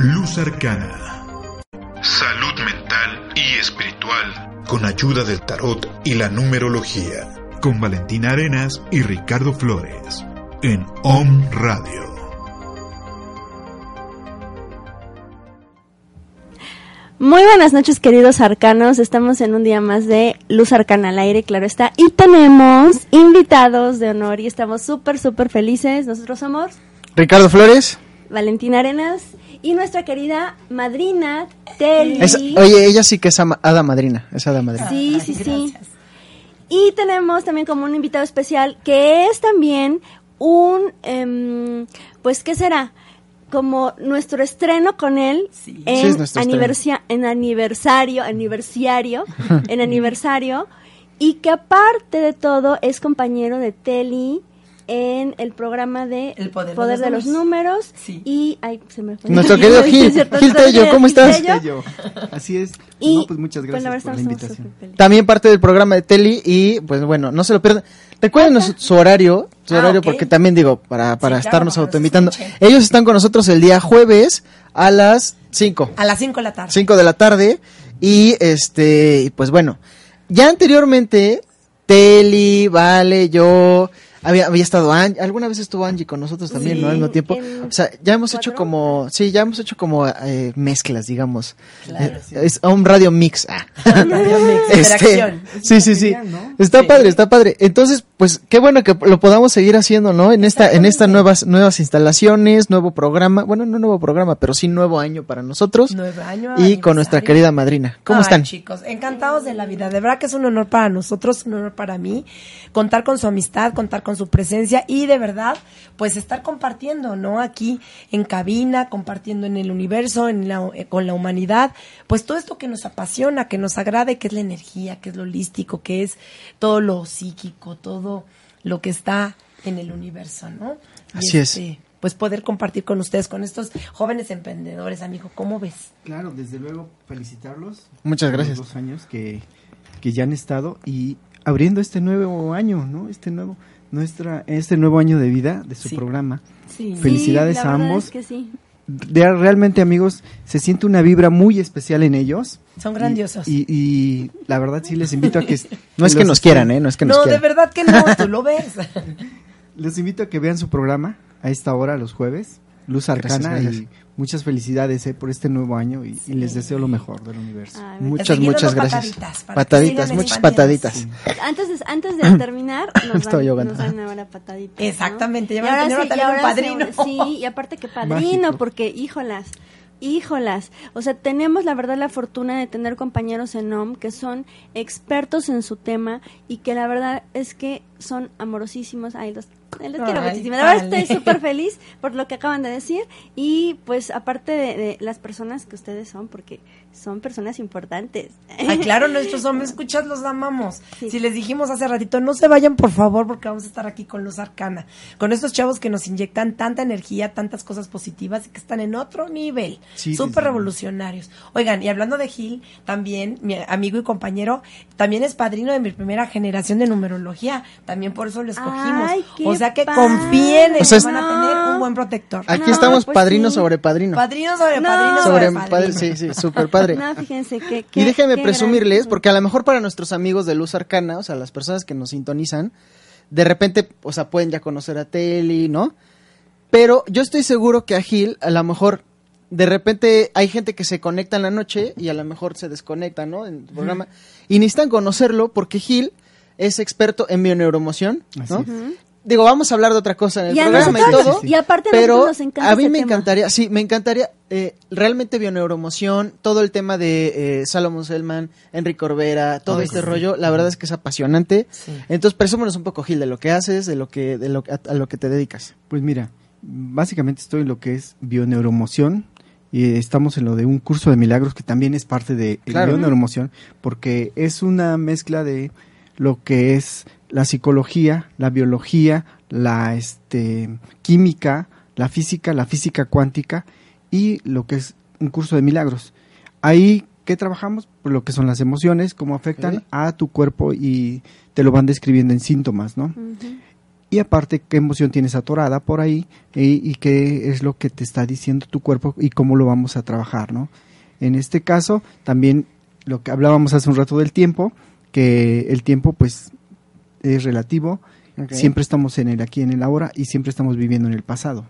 Luz Arcana. Salud mental y espiritual. Con ayuda del tarot y la numerología. Con Valentina Arenas y Ricardo Flores. En OM Radio. Muy buenas noches, queridos arcanos. Estamos en un día más de Luz Arcana al aire, claro está. Y tenemos invitados de honor y estamos súper, súper felices. Nosotros somos Ricardo Flores. Valentina Arenas y nuestra querida madrina Telly. Es- oye, ella sí que es ama- hada madrina. Es hada madrina. Sí, sí, sí. Y tenemos también como un invitado especial que es también un, em, pues, ¿qué será? Como nuestro estreno con él Sí, en, es nuestro estreno. aniversia- en aniversario, aniversario, en aniversario, y que aparte de todo es compañero de Teli en el programa de El Poder de los números, Sí. y ay, se me fue. Nuestro querido Gil. Gil Tello, ¿cómo Gil estás? Tello. Así es. Y, no, pues muchas gracias por la invitación. También parte del programa de Teli y pues bueno, no se lo pierdan. Recuerden su, su horario, su Ah, horario porque también digo, para, para Sí, claro, estarnos los autoinvitando. Ellos están con nosotros el día jueves a las 5. A las 5 de la tarde. 5 de la tarde y este y pues bueno, ya anteriormente, Teli, Vale, yo, había, había estado Angie, alguna vez estuvo Angie con nosotros también, Sí, ¿no? Al mismo tiempo. O sea, ya hemos hecho como, sí, ya hemos hecho como eh, mezclas, digamos. Claro, Eh, sí. Es un radio mix. ah. Este, Interacción. sí, sí, sí. ¿no? Está Sí. padre, está padre. Entonces, pues qué bueno que lo podamos seguir haciendo, ¿no? En esta en estas nuevas nuevas instalaciones, nuevo programa, bueno, no nuevo programa, pero sí nuevo año para nosotros Nueve años. y con nuestra querida madrina. ¿Cómo Ay, están? chicos, encantados de la vida. De verdad que es un honor para nosotros, un honor para mí, contar con su amistad, contar con su presencia y de verdad, pues estar compartiendo, ¿no? Aquí en cabina, compartiendo en el universo, en la, eh, con la humanidad, pues todo esto que nos apasiona, que nos agrade, que es la energía, que es lo holístico, que es todo lo psíquico, todo lo que está en el universo, ¿no? Y Así es. este, Pues poder compartir con ustedes, con estos jóvenes emprendedores, amigo. ¿Cómo ves? Claro, desde luego felicitarlos. Muchas por gracias. Los dos años que, que ya han estado y abriendo este nuevo año, ¿no? Este nuevo, nuestra, este nuevo año de vida de su Sí. programa. Sí. Felicidades Sí, la a ambos. es que sí. De- realmente, amigos, se siente una vibra muy especial en ellos. Son grandiosos. Y, y la verdad sí les invito a que... No es que nos quieran, ¿eh? No es que nos no, de verdad que no, tú lo ves. Les invito a que vean su programa a esta hora, los jueves. Luz Gracias, Arcana gracias. y muchas felicidades eh, por este nuevo año y, y les deseo lo mejor del universo. Ay, Muchas, muchas gracias. pataditas Pataditas, muchas pataditas. Antes de, antes de terminar, nos Estoy van, nos van ahora pataditas. ¿no? Exactamente, ya van a tener sí- también un ahora padrino. sí, y aparte que padrino, Mágico. porque híjolas, híjolas. O sea, tenemos la verdad la fortuna de tener compañeros en OM que son expertos en su tema y que la verdad es que son amorosísimos. Ay, los, quiero muchísimo. La verdad vale. estoy súper feliz por lo que acaban de decir y pues aparte de, de las personas que ustedes son, porque son personas importantes. Ay, claro, nuestros hombres, escuchas, los amamos. Sí. Si les dijimos hace ratito, no se vayan, por favor, porque vamos a estar aquí con Luz Arcana. Con estos chavos que nos inyectan tanta energía, tantas cosas positivas y que están en otro nivel. Sí, Súper revolucionarios. Oigan, y hablando de Gil, también, mi amigo y compañero, también es padrino de mi primera generación de numerología. También por eso lo escogimos. Ay, qué o sea que padre. confíen en O sea, que van a tener un buen protector. Aquí No, estamos pues padrino sí. sobre padrino. Padrino sobre No. padrino sobre sobre, padre, padrino. sí, sí, súper padre. No, fíjense que... Y déjenme presumirles, gran- porque a lo mejor para nuestros amigos de Luz Arcana, o sea, las personas que nos sintonizan, de repente, o sea, pueden ya conocer a Teli, ¿no? Pero yo estoy seguro que a Gil, a lo mejor, de repente hay gente que se conecta en la noche y a lo mejor se desconecta, ¿no? En el programa. Y necesitan conocerlo porque Gil es experto en bioneuromoción, Así ¿no? es. Digo, vamos a hablar de otra cosa en el Y programa y todo. y aparte a pero nosotros nos encanta a mí me tema. encantaría, sí, me encantaría eh, realmente bioneuromoción, todo el tema de eh, Salomon Selman, Enrique Corbera, todo este sí. rollo, la verdad es que es apasionante. Sí. Entonces, presúmenos un poco, Gil, de lo que haces, de lo que, de lo, a, a lo que te dedicas. Pues mira, básicamente estoy en lo que es bioneuromoción y estamos en lo de un curso de milagros que también es parte de Claro. bioneuromoción porque es una mezcla de lo que es la psicología, la biología, la este química, la física, la física cuántica y lo que es un curso de milagros. Ahí ¿qué trabajamos? Pues lo que son las emociones, cómo afectan a tu cuerpo y te lo van describiendo en síntomas, ¿no? Y aparte qué emoción tienes atorada por ahí y, y qué es lo que te está diciendo tu cuerpo y cómo lo vamos a trabajar, ¿no? En este caso, también lo que hablábamos hace un rato del tiempo, que el tiempo pues es relativo, siempre estamos en el aquí, en el ahora y siempre estamos viviendo en el pasado.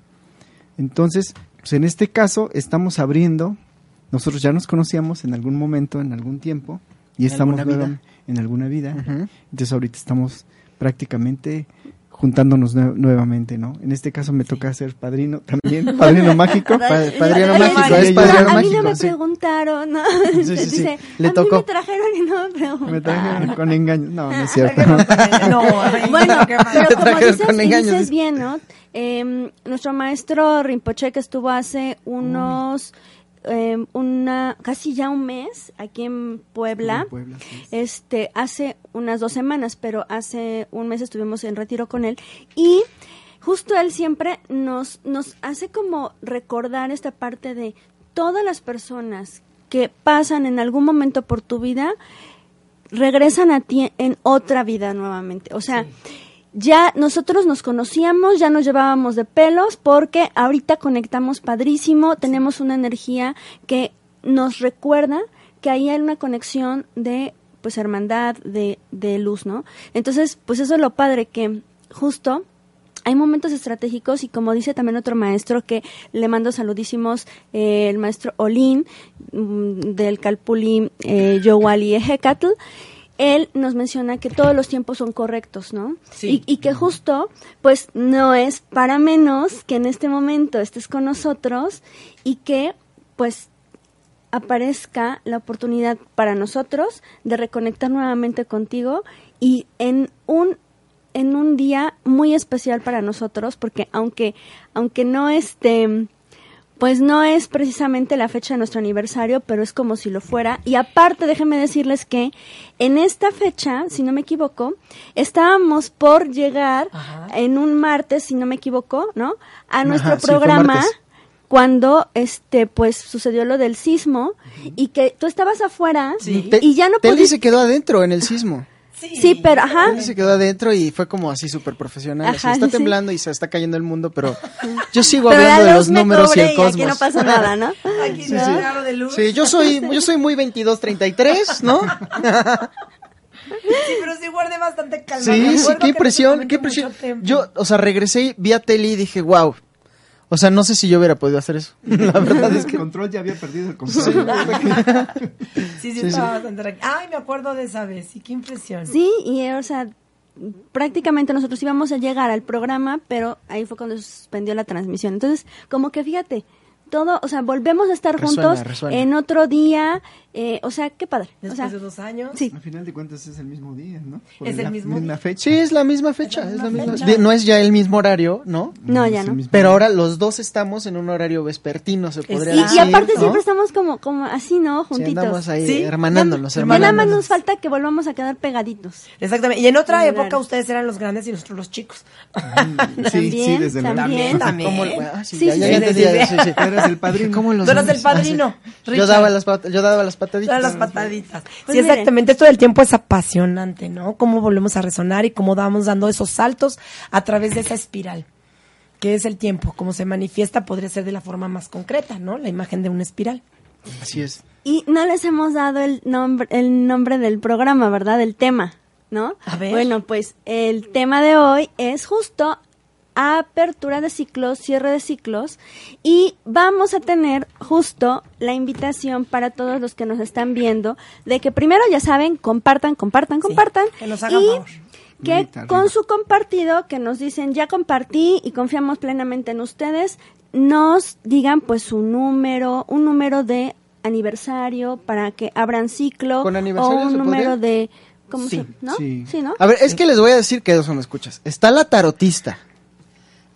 Entonces, pues en este caso estamos abriendo, nosotros ya nos conocíamos en algún momento, en algún tiempo, y En estamos alguna en alguna vida. Entonces ahorita estamos prácticamente juntándonos nue- nuevamente, ¿no? En este caso me toca ser padrino también, padrino mágico. Pa- padrino mágico, es padrino a mí no mágico, me sí. preguntaron, ¿no? Sí, sí, sí. Dice, Le a tocó. mí me trajeron y no me preguntaron. Me trajeron con engaños. No, no es cierto. No, ay, Bueno, pero como trajeron dices, con engaños, dices dice. bien, ¿no? Eh, nuestro maestro Rinpoche que estuvo hace unos, eh, una, casi ya un mes aquí en Puebla. En Puebla, sí. Este, hace unas dos semanas, pero hace un mes estuvimos en retiro con él y justo él siempre nos, nos hace como recordar esta parte de todas las personas que pasan en algún momento por tu vida regresan a ti en otra vida nuevamente. O sea, ya nosotros nos conocíamos, ya nos llevábamos de pelos porque ahorita conectamos padrísimo, tenemos una energía que nos recuerda que ahí hay una conexión de pues hermandad, de, de luz, ¿no? Entonces, pues eso es lo padre que justo hay momentos estratégicos y como dice también otro maestro que le mando saludísimos, eh, el maestro Olin mm, del Calpuli eh, Yowali Ejecatl, él nos menciona que todos los tiempos son correctos, ¿no? Sí. Y, y que justo, pues no es para menos que en este momento estés con nosotros y que, pues, aparezca la oportunidad para nosotros de reconectar nuevamente contigo y en un en un día muy especial para nosotros porque aunque aunque no este pues no es precisamente la fecha de nuestro aniversario, pero es como si lo fuera. Y aparte, déjenme decirles que en esta fecha, si no me equivoco, estábamos por llegar Ajá. en un martes, si no me equivoco, ¿no? A nuestro Ajá, programa cuando este pues sucedió lo del sismo y que tú estabas afuera Sí. Te- y ya no Telly pudiste se quedó adentro en el sismo. Sí, pero ajá. Telly se quedó adentro y fue como así súper profesional. así, Ajá, está sí, sí. temblando y se está cayendo el mundo, pero yo sigo Pero hablando la de los me números y el cosmos. aquí no pasa nada, ¿no? Aquí Sí, no, sí. de luz. Sí, yo soy, yo soy muy 2233, ¿no? Sí, pero sí guardé bastante calma. Sí, sí, qué impresión, qué impresión. Yo, o sea, regresé y vi a Telly y dije, wow. O sea, no sé si yo hubiera podido hacer eso. La verdad es El que control ya había perdido el control. Sí, sí, Sí, estaba sí. bastante tranquila. Ay, me acuerdo de esa vez. Sí, qué impresión. Sí, y eh, o sea, prácticamente nosotros íbamos a llegar al programa, pero ahí fue cuando se suspendió la transmisión. Entonces, como que fíjate, todo, o sea, volvemos a estar Resuena, juntos resuena. en otro día, eh, o sea, qué padre. O Después sea, de dos años. sí. Al final de cuentas es el mismo día, ¿no? Es el la mismo misma día. fecha. sí, es la misma fecha, Es la es la misma misma. fecha. de- no es ya el mismo horario, ¿no? No, ya el no. Pero día. ahora los dos estamos en un horario vespertino, se podría Y, Exacto. y decir. aparte ¿no? siempre estamos como, como así, ¿no? Sí, Juntitos. andamos ahí Sí, hermanándonos, Ya nada más nos falta que volvamos a quedar pegaditos. Exactamente. Y en otra Muy época raro. ustedes eran los grandes y nosotros los chicos. Sí, sí, También, desde luego. también. También. ¿Cómo lo- ah, sí, Sí, sí, el padrino. ¿Cómo los Tú eras el? Ah, padrino, Yo daba las pat- yo daba las pataditas. Las pataditas. Pues sí, miren. exactamente. Esto del tiempo es apasionante, ¿no? Cómo volvemos a resonar y cómo vamos dando esos saltos a través de esa espiral. que es el tiempo? Cómo se manifiesta podría ser de la forma más concreta, ¿no? La imagen de una espiral. Así es. Y no les hemos dado el nombre, el nombre del programa, ¿verdad? Del tema, ¿no? A ver. Bueno, pues el tema de hoy es justo apertura de ciclos, cierre de ciclos y vamos a tener justo la invitación para todos los que nos están viendo de que primero ya saben, compartan, compartan, compartan que nos hagan y favor. que con arriba. su compartido que nos dicen ya compartí y confiamos plenamente en ustedes, nos digan pues su número, un número de aniversario para que abran ciclo ¿Con o un se número podría? de ¿cómo Sí, se, no? sí. ¿no? A ver, es que les voy a decir que son escuchas. Está la tarotista.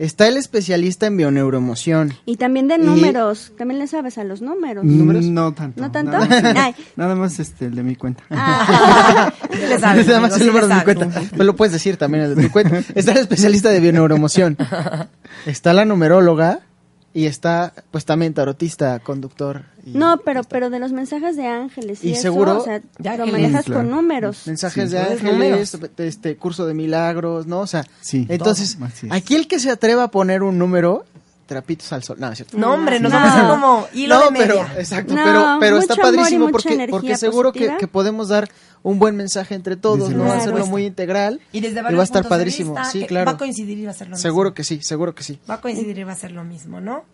Está el especialista en bioneuroemoción. Y también de Y- números, también le sabes a los números. ¿Números? No tanto. ¿No tanto? Nada más, Ay. nada más, este, el de mi cuenta. Ah, le sabes, Nada más el número de mi cuenta. Me lo puedes decir también el de mi cuenta. Está el especialista de bioneuroemoción. Está la numeróloga. Y está, pues también tarotista, conductor. y- no, pero pero de los mensajes de ángeles y, Y eso, seguro- o sea, lo manejas Claro. con números. mensajes Sí. de ángeles, este curso de milagros, ¿no? O sea, Sí, entonces, todo, aquí el que se atreva a poner un número, trapitos al sol. No, es cierto. No, hombre, nos No. vamos a como hilo no, de media. pero exacto, No, pero pero está y padrísimo porque porque seguro que, que podemos dar un buen mensaje entre todos, Desde no luego. hacerlo muy integral Y desde va varios a estar padrísimo. vista, sí, claro. Va a coincidir y va a ser lo Seguro mismo. que sí, seguro que sí. Va a coincidir y va a ser lo mismo, ¿no?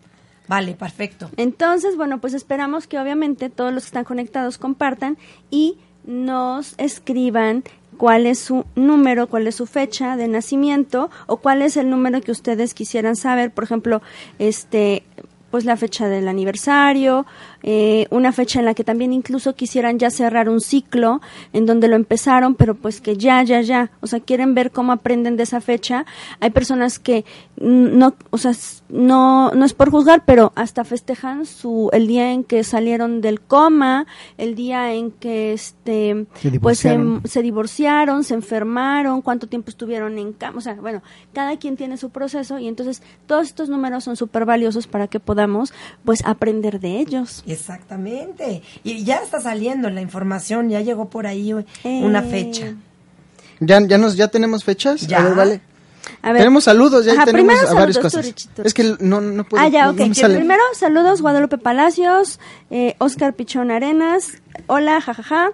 Vale, perfecto. Entonces, bueno, pues esperamos que obviamente todos los que están conectados compartan y nos escriban cuál es su número, cuál es su fecha de nacimiento o cuál es el número que ustedes quisieran saber, por ejemplo, este pues la fecha del aniversario, eh, una fecha en la que también incluso quisieran ya cerrar un ciclo en donde lo empezaron, pero pues que ya, ya, ya, o sea, quieren ver cómo aprenden de esa fecha. Hay personas que no, o sea, no, no es por juzgar, pero hasta festejan su, el día en que salieron del coma, el día en que este, Se pues se, se divorciaron, se enfermaron, cuánto tiempo estuvieron en cama, o sea, bueno, cada quien tiene su proceso y entonces todos estos números son súper valiosos para que podamos pues aprender de ellos. Exactamente. Y ya está saliendo la información, ya llegó por ahí una Eh, fecha. Ya ya nos ya tenemos fechas. Ya. A ver, vale. A ver. tenemos saludos, ya Ajá, tenemos a varias saludos, cosas. tú. Es que no no puedo Ah, ya, no- ok. no me Sí, sale. Primero, saludos, Guadalupe Palacios, eh, Oscar Pichón Arenas, hola, jajaja,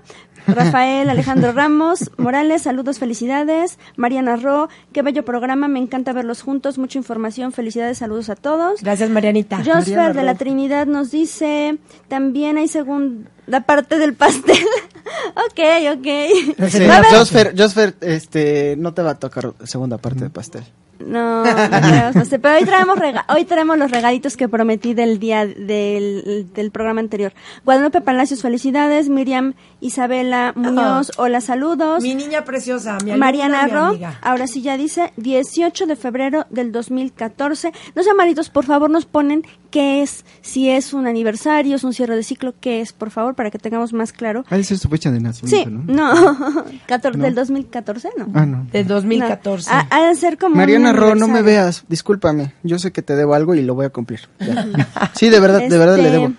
Rafael Alejandro Ramos Morales, saludos, felicidades. Mariana Ro, qué bello programa, me encanta verlos juntos, mucha información, felicidades, saludos a todos. Gracias, Marianita. Josfer de la Trinidad nos dice, también hay segunda parte del pastel. ok, ok. Sí, Josfer, Josfer, este, no te va a tocar segunda parte de pastel. No, no pastel, pero hoy traemos, rega- hoy traemos los regalitos que prometí del día del, del programa anterior. Guadalupe Palacios, felicidades. Miriam Isabela Muñoz, hola, saludos. Mi niña preciosa, mi alumna, Mariana mi Ro, amiga. ahora sí ya dice, 18 de febrero del 2014. No sean malitos, por favor nos ponen qué es, si es un aniversario, es un cierre de ciclo, qué es, por favor, para que tengamos más claro. Ah, es tu fecha de Sí, nacimiento, ¿no? no, 14 No. del 2014, no. Ah, no. De 2014. No. Ha, ha de ser como Mariana un no me veas, discúlpame. Yo sé que te debo algo y lo voy a cumplir. Ya. Sí, de verdad, de verdad le Este, debo.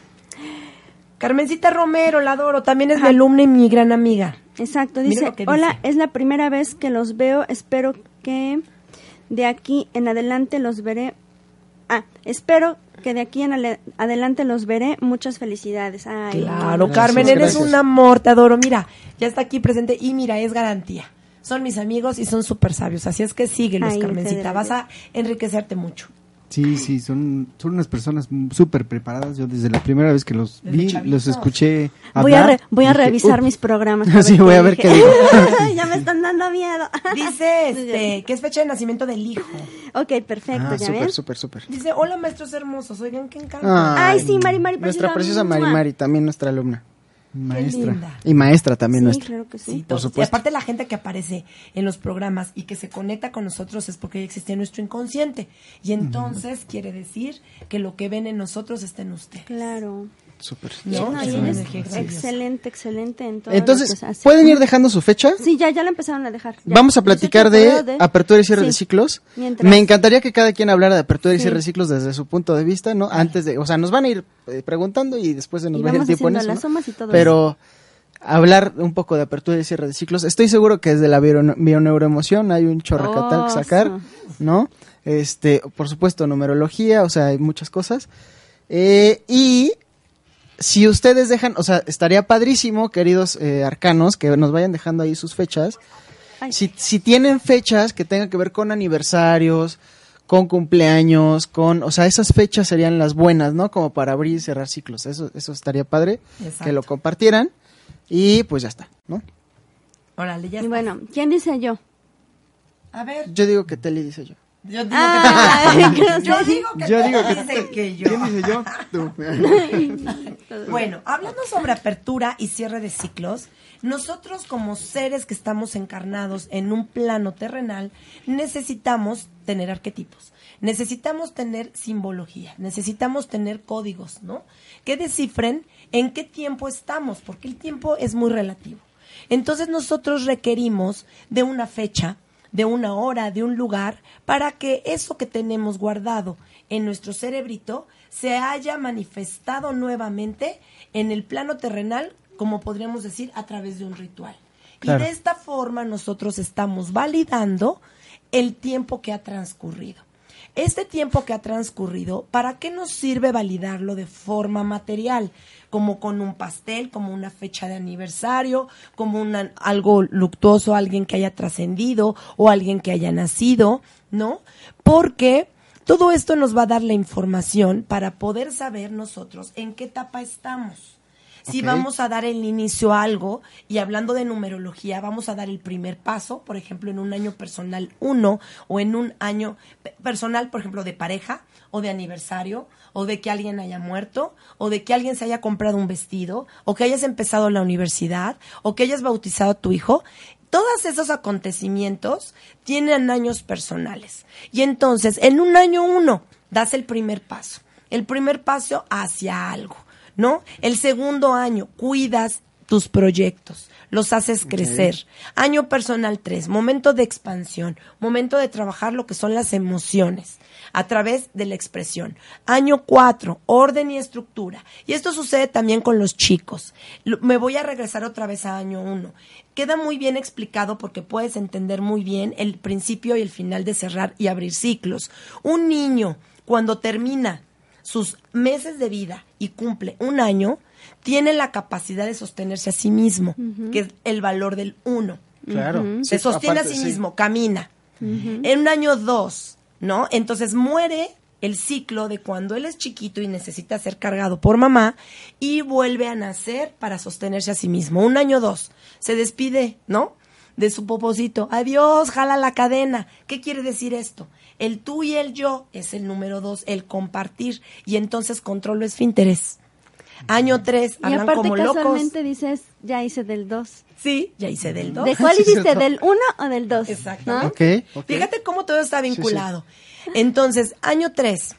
Carmencita Romero, la adoro, también es mi alumna y mi gran amiga. Exacto, dice, hola, es la primera vez que los veo, espero que de aquí en adelante los veré. Ah, espero que de aquí en adelante los veré. Muchas felicidades. Ay, Claro, Gracias, Carmen, eres gracias. un amor, te adoro. Mira, ya está aquí presente y mira, es garantía. Son mis amigos y son súper sabios, así es que síguelos, Ay, Carmencita. Vas a enriquecerte mucho. Sí, sí, son, son unas personas súper preparadas. Yo desde la primera vez que los Desde vi, chavitos. los escuché Voy a, re- voy a dije, revisar mis programas. Sí, voy a ver qué digo. ya me están dando miedo. Dice este, que es fecha de nacimiento del hijo. ok, perfecto, Ah, ya súper, ven. súper, súper. Dice, hola maestros hermosos, oigan qué encanto. Ay, sí, Mari, Mari, Nuestra preciosa. preciosa Mari Mari, también nuestra alumna. Maestra. Y maestra también Sí, nuestra. claro que sí. Sí, por todos. Y supuesto. aparte la gente que aparece en los programas y que se conecta con nosotros es porque ya existe nuestro inconsciente. Y entonces quiere decir que lo que ven en nosotros está en usted. Claro. Súper. Excelente, excelente en Entonces, que. ¿pueden ir dejando su fecha? Sí, ya, ya la empezaron a dejar. ya. Vamos a 18 platicar febrero de apertura y cierre Sí. de ciclos. Mientras- Me encantaría que cada quien hablara de apertura y Sí. cierre de ciclos desde su punto de vista, ¿no? Antes de, o sea, nos van a ir eh, preguntando y después se nos Y va el tiempo en eso. las ¿no? sumas y todo Pero hablar un poco de apertura y cierre de ciclos. Estoy seguro que desde la bio- bioneuroemoción hay un chorrecatal que Oh, sacar, sí. ¿no? Este, por supuesto, numerología, o sea, hay muchas cosas. Eh, y si ustedes dejan, o sea, estaría padrísimo, queridos eh, arcanos, que nos vayan dejando ahí sus fechas. Si, si tienen fechas que tengan que ver con aniversarios, con cumpleaños, con, o sea, esas fechas serían las buenas, ¿no? Como para abrir y cerrar ciclos. Eso, eso estaría padre Exacto. que lo compartieran y pues ya está, ¿no? Órale, ya Y bueno, ¿quién dice yo? A ver, Yo digo que Teli dice yo. Yo digo que... yo digo que Yo tú digo que- dices que yo. ¿Quién dice yo? Tú. Bueno, hablando sobre apertura y cierre de ciclos, nosotros como seres que estamos encarnados en un plano terrenal, necesitamos tener arquetipos, necesitamos tener simbología, necesitamos tener códigos, ¿no? Que descifren en qué tiempo estamos, porque el tiempo es muy relativo. Entonces nosotros requerimos de una fecha, de una hora, de un lugar, para que eso que tenemos guardado en nuestro cerebrito se haya manifestado nuevamente en el plano terrenal, como podríamos decir, a través de un ritual. Claro. Y de esta forma nosotros estamos validando el tiempo que ha transcurrido. Este tiempo que ha transcurrido, ¿para qué nos sirve validarlo de forma material? Como con un pastel, como una fecha de aniversario, como una- algo luctuoso, alguien que haya trascendido o alguien que haya nacido, ¿no? Porque todo esto nos va a dar la información para poder saber nosotros en qué etapa estamos. Si Ok. vamos a dar el inicio a algo, y hablando de numerología, vamos a dar el primer paso, por ejemplo, en un año personal uno, o en un año pe- personal, por ejemplo, de pareja, o de aniversario, o de que alguien haya muerto, o de que alguien se haya comprado un vestido, o que hayas empezado la universidad, o que hayas bautizado a tu hijo. Todos esos acontecimientos tienen años personales. Y entonces, en un año uno, das el primer paso. El primer paso hacia algo. ¿No? El segundo año, cuidas tus proyectos, los haces crecer. Año personal 3, momento de expansión, momento de trabajar lo que son las emociones a través de la expresión. Año 4, orden y estructura. Y esto sucede también con los chicos. Me voy a regresar otra vez a año 1. Queda muy bien explicado porque puedes entender muy bien el principio y el final de cerrar y abrir ciclos. Un niño, cuando termina sus meses de vida y cumple un año, tiene la capacidad de sostenerse a sí mismo, que es el valor del uno. Claro. Se Sí, sostiene aparte, a sí sí. mismo, camina. En un año dos, ¿no? Entonces muere el ciclo de cuando él es chiquito y necesita ser cargado por mamá y vuelve a nacer para sostenerse a sí mismo. Un año dos, se despide, ¿no? De su poposito. Adiós, jala la cadena. ¿Qué quiere decir esto? El tú y el yo es el número dos, el compartir. Y entonces controlo esfínteres. Año tres, Y hablan aparte como locos. casualmente dices, ya hice del 2. Sí, ya hice del dos. ¿De cuál hiciste? ¿Del 1 o del 2? Exactamente. Ok, ok. Fíjate cómo todo está vinculado. Entonces, año 3,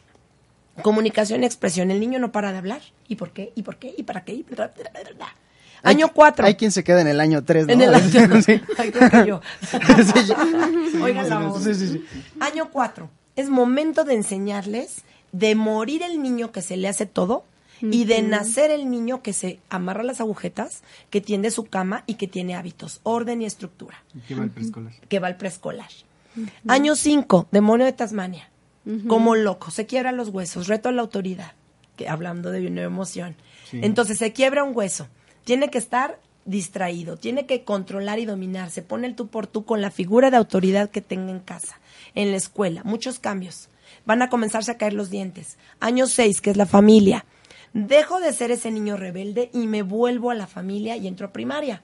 comunicación y expresión. El niño no para de hablar. ¿Y por qué? ¿Y por qué? ¿Y para qué? ¿Y bla, bla, bla, bla. Hay- Año 4. Hay quien se queda en el año 3, ¿no? En el año. Sí. Ay, creo que yo. Sí, ya. Oigan la voz. Sí, sí, sí. Año 4. Es momento de enseñarles de morir el niño que se le hace todo y de nacer el niño que se amarra las agujetas, que tiende su cama y que tiene hábitos, orden y estructura. Que va al preescolar. que va al preescolar. Año 5, demonio de Tasmania. Como loco, se quiebra los huesos, reto a la autoridad, que hablando de una emoción. Sí. Entonces se quiebra un hueso, tiene que estar distraído, tiene que controlar y dominar, se pone el tú por tú con la figura de autoridad que tenga en casa, en la escuela, muchos cambios. Van a comenzarse a caer los dientes. Año 6, que es la familia. Dejo de ser ese niño rebelde y me vuelvo a la familia y entro a primaria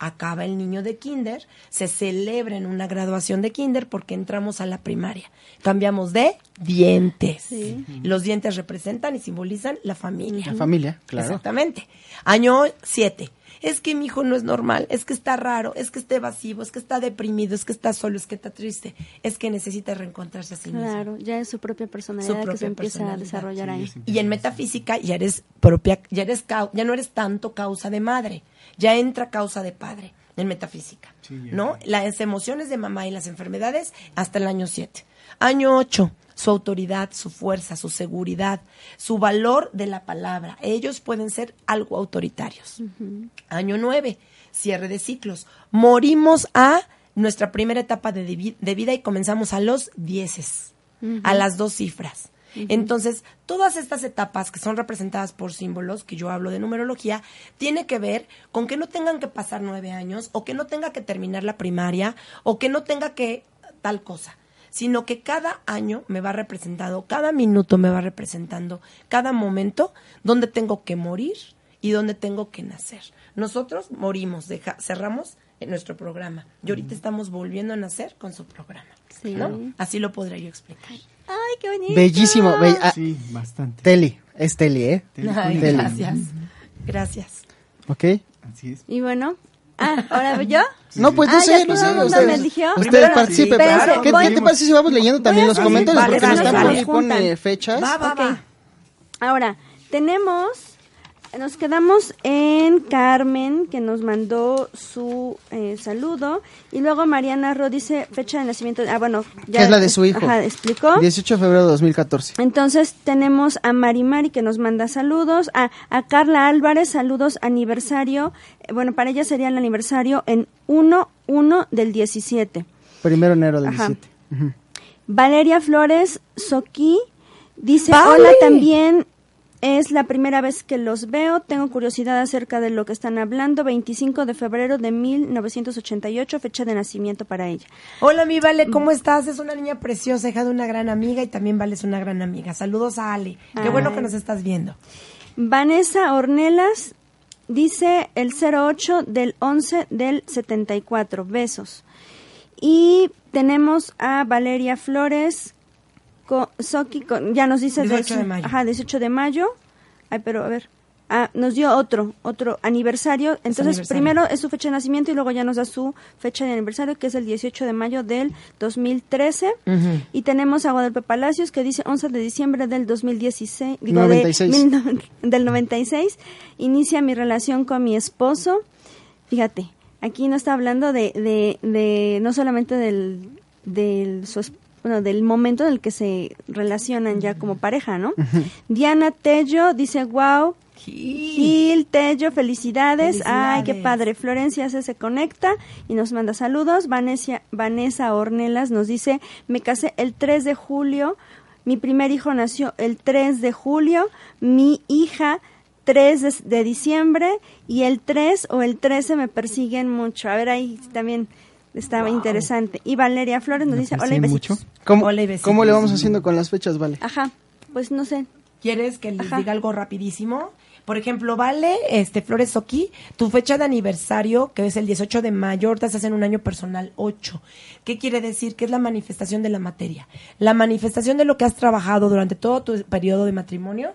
acaba el niño de kinder, se celebra en una graduación de kinder porque entramos a la primaria. Cambiamos de dientes. Sí. Los dientes representan y simbolizan la familia. La familia, claro. Exactamente. Año 7. Es que mi hijo no es normal, es que está raro, es que está evasivo, es que está deprimido, es que está solo, es que está triste, es que necesita reencontrarse a sí mismo. Claro, ya es su propia personalidad Su que propia se empieza a personalidad. desarrollar ahí. Y en metafísica ya eres propia, ya eres ya no eres tanto causa de madre, ya entra causa de padre en metafísica, Sí. ¿no? Las emociones de mamá y las enfermedades hasta el año 7. Año 8, su autoridad, su fuerza, su seguridad, su valor de la palabra. Ellos pueden ser algo autoritarios. Año 9, cierre de ciclos. Morimos a nuestra primera etapa de, de vida y comenzamos a los dieces, a las dos cifras. Entonces, todas estas etapas que son representadas por símbolos, que yo hablo de numerología, tiene que ver con que no tengan que pasar nueve años, o que no tenga que terminar la primaria, o que no tenga que tal cosa, sino que cada año me va representando, cada minuto me va representando, cada momento donde tengo que morir y donde tengo que nacer. Nosotros morimos, deja- cerramos en nuestro programa. Y ahorita estamos volviendo a nacer con su programa. Sí. ¿no? Así lo podría yo explicar. ¡Ay, qué bonito! Bellísimo. be- ah, Sí, bastante. Teli, es Teli, ¿eh? Ay, Teli. gracias. Gracias. ¿Ok? Así es. Y bueno, ah, ¿ahora yo? No, pues no Ah, sé, no sé. el mundo Usted, me eligió. usted Primero- participe. Sí, claro. ¿Qué, qué te parece si vamos leyendo también los comentarios? vale, Porque vale, están vale. ahí pone Juntan. fechas. Va, va, Ok. va. Ahora, tenemos, nos quedamos en Carmen, que nos mandó su eh, saludo, y luego Mariana Ro dice fecha de nacimiento, ah, bueno, ya Que es la de su hijo. Ajá, explicó. 18 de febrero de 2014. Entonces tenemos a Mari Mari que nos manda saludos, a, a Carla Álvarez, saludos aniversario, eh, bueno, para ella sería el aniversario en 1-1 del 17. Primero de enero del Ajá. 17. Ujú. Valeria Flores Soqui dice, hola también, es la primera vez que los veo, tengo curiosidad acerca de lo que están hablando, 25 de febrero de 1988, fecha de nacimiento para ella. Hola, mi Vale, ¿cómo estás? Es una niña preciosa, hija de una gran amiga y también Vale es una gran amiga. Saludos a Ale. Qué bueno que nos estás viendo. Vanessa Ornelas dice el 08 del 11 del 74, besos. Y tenemos a Valeria Flores co- Soki, con- ya nos dice 18 de mayo. Ajá, 18 de mayo. Ay, pero a ver. Ah, nos dio otro, otro aniversario. Entonces, aniversario. primero es su fecha de nacimiento y luego ya nos da su fecha de aniversario, que es el 18 de mayo del 2013. Y tenemos a Guadalupe Palacios, que dice 11 de diciembre del 2016. Digo, de 96. mil no- del 96. Inicia mi relación con mi esposo. Fíjate, aquí no está hablando de, de, de no solamente del, del, su es- bueno, del momento en el que se relacionan ya como pareja, ¿no? Diana Tello dice, wow, Gil, Tello, felicidades. Ay, qué padre. Florencia se, se conecta y nos manda saludos. Vanessa, Vanessa Ornelas nos dice, me casé el 3 de julio mi primer hijo nació el 3 de julio, mi hija 3 de, de diciembre y el 3 o el 13 me persiguen mucho. A ver, ahí también estaba interesante. Y Valeria Flores nos ¿Me dice, hola y persiguen besitos. mucho? ¿Cómo, Hola y besitos. ¿Cómo le vamos haciendo con las fechas, Vale? Ajá, pues no sé. ¿Quieres que les Ajá. diga algo rapidísimo? Por ejemplo, Vale, este, Flores Soki, tu fecha de aniversario, que es el 18 de mayo, ahorita estás en un año personal 8. ¿Qué quiere decir? Que es la manifestación de la materia. La manifestación de lo que has trabajado durante todo tu periodo de matrimonio,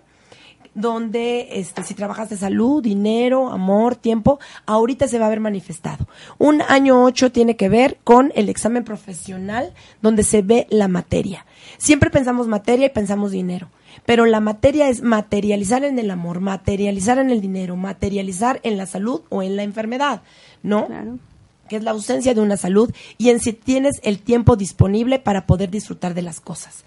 donde este, si trabajas de salud, dinero, amor, tiempo, ahorita se va a ver manifestado. Un año 8 tiene que ver con el examen profesional donde se ve la materia. Siempre pensamos materia y pensamos dinero, pero la materia es materializar en el amor, materializar en el dinero, materializar en la salud o en la enfermedad, ¿no? Claro. que es la ausencia de una salud y en si tienes el tiempo disponible para poder disfrutar de las cosas.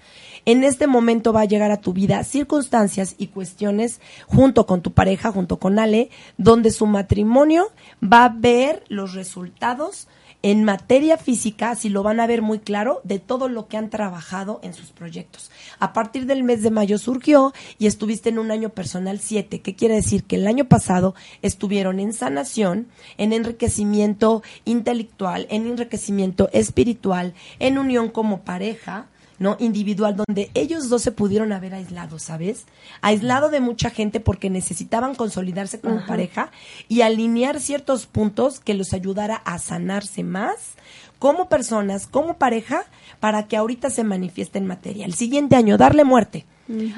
En este momento va a llegar a tu vida circunstancias y cuestiones junto con tu pareja, junto con Ale, donde su matrimonio va a ver los resultados en materia física, si lo van a ver muy claro, de todo lo que han trabajado en sus proyectos. A partir del mes de mayo surgió y estuviste en un año personal 7, que quiere decir que el año pasado estuvieron en sanación, en enriquecimiento intelectual, en enriquecimiento espiritual, en unión como pareja, ¿no? Individual, donde ellos dos se pudieron haber aislado, ¿sabes? Aislado de mucha gente porque necesitaban consolidarse como pareja y alinear ciertos puntos que los ayudara a sanarse más como personas, como pareja, para que ahorita se manifieste en materia. El siguiente año, darle muerte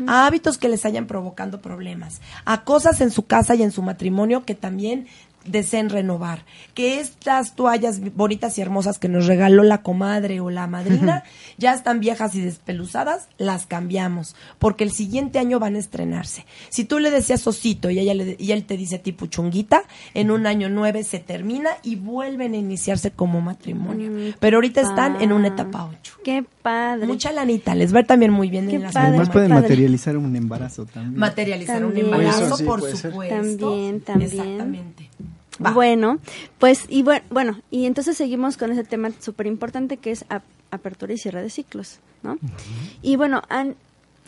a hábitos que les hayan provocando problemas, a cosas en su casa y en su matrimonio que también deseen renovar, que estas toallas bonitas y hermosas que nos regaló la comadre o la madrina ya están viejas y despeluzadas, las cambiamos, porque el siguiente año van a estrenarse. Si tú le decías osito y, ella le- y él te dice tipo chunguita, en un año nueve se termina y vuelven a iniciarse como matrimonio. Mm, Pero ahorita están en una pa- etapa ocho. Qué padre. Mucha lanita, les va a ir también muy bien Qué en las padre, Además pueden padre. materializar un embarazo también. materializar un También. embarazo, Eso sí, por puede ser. supuesto. También, también. Exactamente. Va. Bueno, pues y bueno, bueno, y entonces seguimos con ese tema súper importante que es ap- apertura y cierre de ciclos, ¿no? Y bueno, an-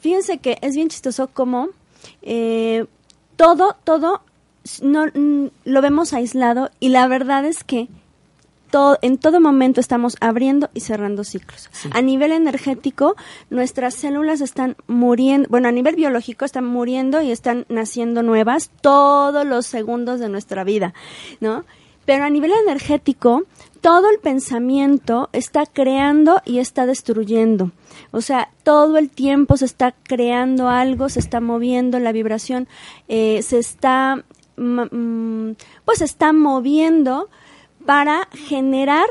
fíjense que es bien chistoso como eh, todo, todo no, lo vemos aislado y la verdad es que todo, en todo momento estamos abriendo y cerrando ciclos. A nivel energético, nuestras células están muriendo, bueno, a nivel biológico están muriendo y están naciendo nuevas todos los segundos de nuestra vida, ¿no? Pero a nivel energético, todo el pensamiento está creando y está destruyendo. O sea, todo el tiempo se está creando algo, se está moviendo la vibración, eh, se está, mm, pues se está moviendo para generar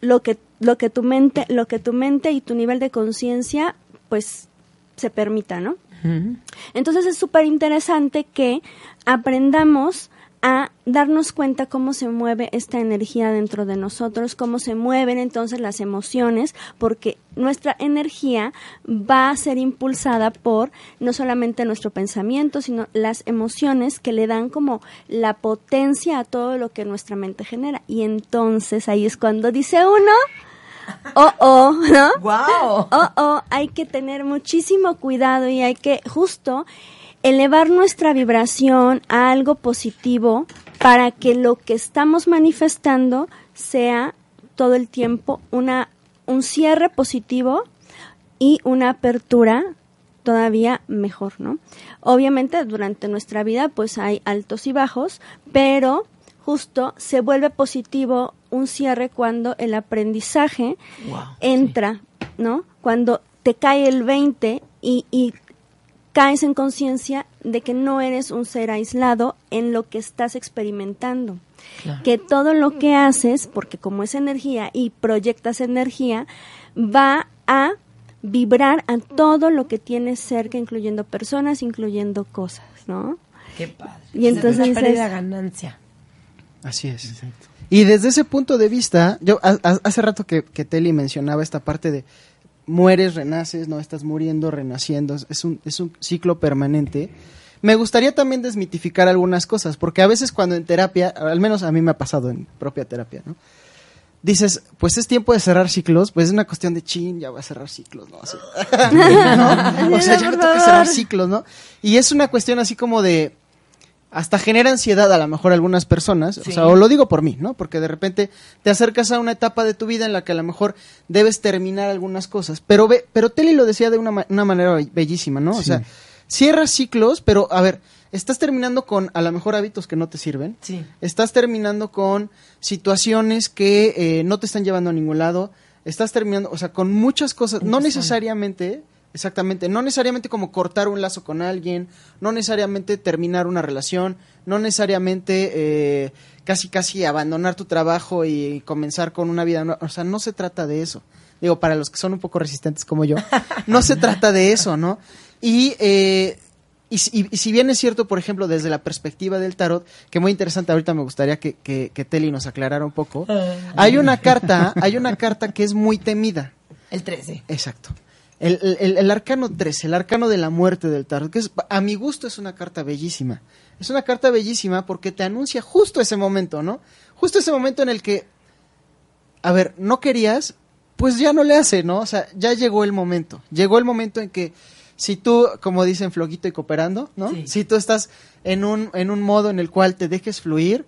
lo que lo que tu mente lo que tu mente y tu nivel de conciencia pues se permita no entonces es súper interesante que aprendamos a darnos cuenta cómo se mueve esta energía dentro de nosotros, cómo se mueven entonces las emociones, porque nuestra energía va a ser impulsada por no solamente nuestro pensamiento, sino las emociones que le dan como la potencia a todo lo que nuestra mente genera. Y entonces ahí es cuando dice uno, oh, oh, ¿no? ¡Guau! Oh, oh, hay que tener muchísimo cuidado y hay que justo elevar nuestra vibración a algo positivo para que lo que estamos manifestando sea todo el tiempo una un cierre positivo y una apertura todavía mejor, ¿no? Obviamente durante nuestra vida pues hay altos y bajos, pero justo se vuelve positivo un cierre cuando el aprendizaje entra, ¿no? Cuando te cae el 20 y, y caes en conciencia de que no eres un ser aislado en lo que estás experimentando. Que todo lo que haces, porque como es energía y proyectas energía, va a vibrar a todo lo que tienes cerca, incluyendo personas, incluyendo cosas, ¿no? Qué padre. Y entonces la dices- pérdida ganancia. Así es. Y desde ese punto de vista, yo ha- ha- hace rato que, que Teli mencionaba esta parte de mueres, renaces, no estás muriendo, renaciendo, es- un, es un ciclo permanente. Me gustaría también desmitificar algunas cosas, porque a veces cuando en terapia, al menos a mí me ha pasado en propia terapia, ¿no? dices, pues es tiempo de cerrar ciclos, pues es una cuestión de chin, ya voy a cerrar ciclos, ¿no? Así. ¿No? O sea, ya me toca cerrar ciclos, ¿no? Y es una cuestión así como de, hasta genera ansiedad a lo mejor a algunas personas, o sea, o lo digo por mí, ¿no? Porque de repente te acercas a una etapa de tu vida en la que a lo mejor debes terminar algunas cosas, pero ve, pero Telly lo decía de una, una manera be- bellísima, ¿no? O sea, cierras ciclos, pero a ver, estás terminando con a lo mejor hábitos que no te sirven, Sí. estás terminando con situaciones que eh, no te están llevando a ningún lado, estás terminando, o sea, con muchas cosas, no necesariamente, exactamente, no necesariamente como cortar un lazo con alguien, no necesariamente terminar una relación, no necesariamente eh, casi casi abandonar tu trabajo y comenzar con una vida, nueva, o sea, no se trata de eso. Digo, para los que son un poco resistentes como yo, no se trata de eso, ¿no? Y eh, y, si- y si bien es cierto, por ejemplo, desde la perspectiva del tarot, que muy interesante, ahorita me gustaría que, que, que Telly nos aclarara un poco, hay una carta, hay una carta que es muy temida. El 13. Exacto. El, el- el- arcano 13, el arcano de la muerte del tarot, que es, a mi gusto es una carta bellísima. Es una carta bellísima porque te anuncia justo ese momento, ¿no? Justo ese momento en el que, a ver, no querías, pues ya no le hace, ¿no? O sea, ya llegó el momento. Llegó el momento en que si tú, como dicen Floguito y Cooperando, ¿no? Sí. Si tú estás en un, en un modo en el cual te dejes fluir,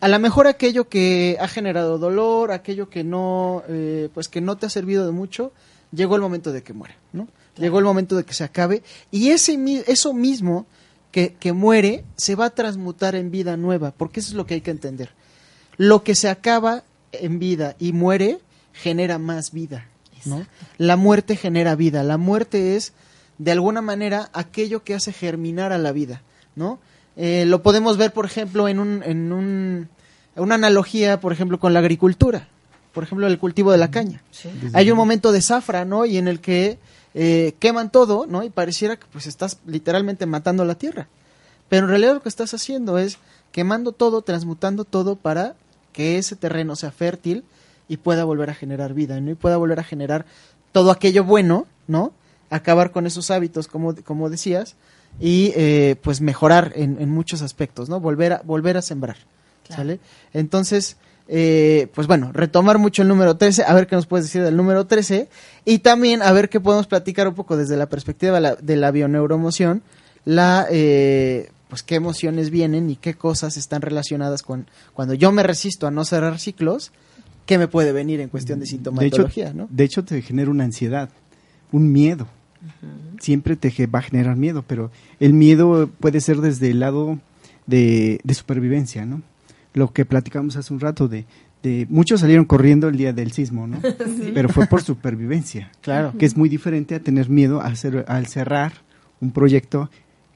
a lo mejor aquello que ha generado dolor, aquello que no, eh, pues que no te ha servido de mucho, llegó el momento de que muera, ¿no? Llegó el momento de que se acabe y ese eso mismo que, que muere se va a transmutar en vida nueva, porque eso es lo que hay que entender. Lo que se acaba en vida y muere genera más vida, ¿no? La muerte genera vida, la muerte es de alguna manera aquello que hace germinar a la vida, ¿no? Eh, lo podemos ver, por ejemplo, en, un, en un, una analogía, por ejemplo, con la agricultura, por ejemplo, el cultivo de la caña. Hay un momento de zafra, ¿no? Y en el que eh, queman todo, ¿no? Y pareciera que pues estás literalmente matando la tierra. Pero en realidad lo que estás haciendo es quemando todo, transmutando todo para que ese terreno sea fértil y pueda volver a generar vida, ¿no? Y pueda volver a generar todo aquello bueno, ¿no? Acabar con esos hábitos, como, como decías, y eh, pues mejorar en, en muchos aspectos, ¿no? Volver a, volver a sembrar, ¿sale? Entonces, eh, pues bueno, retomar mucho el número 13, a ver qué nos puedes decir del número 13, y también a ver qué podemos platicar un poco desde la perspectiva de la, de la bioneuroemoción, la, eh, pues qué emociones vienen y qué cosas están relacionadas con cuando yo me resisto a no cerrar ciclos, qué me puede venir en cuestión de De hecho, sintomatología, ¿no? de hecho, te genera una ansiedad, un miedo. Siempre te va a generar miedo, pero el miedo puede ser desde el lado de, de supervivencia, ¿no? Lo que platicamos hace un rato de, de muchos salieron corriendo el día del sismo, ¿no? Pero fue por supervivencia. Claro. Que es muy diferente a tener miedo al, cer- al cerrar un proyecto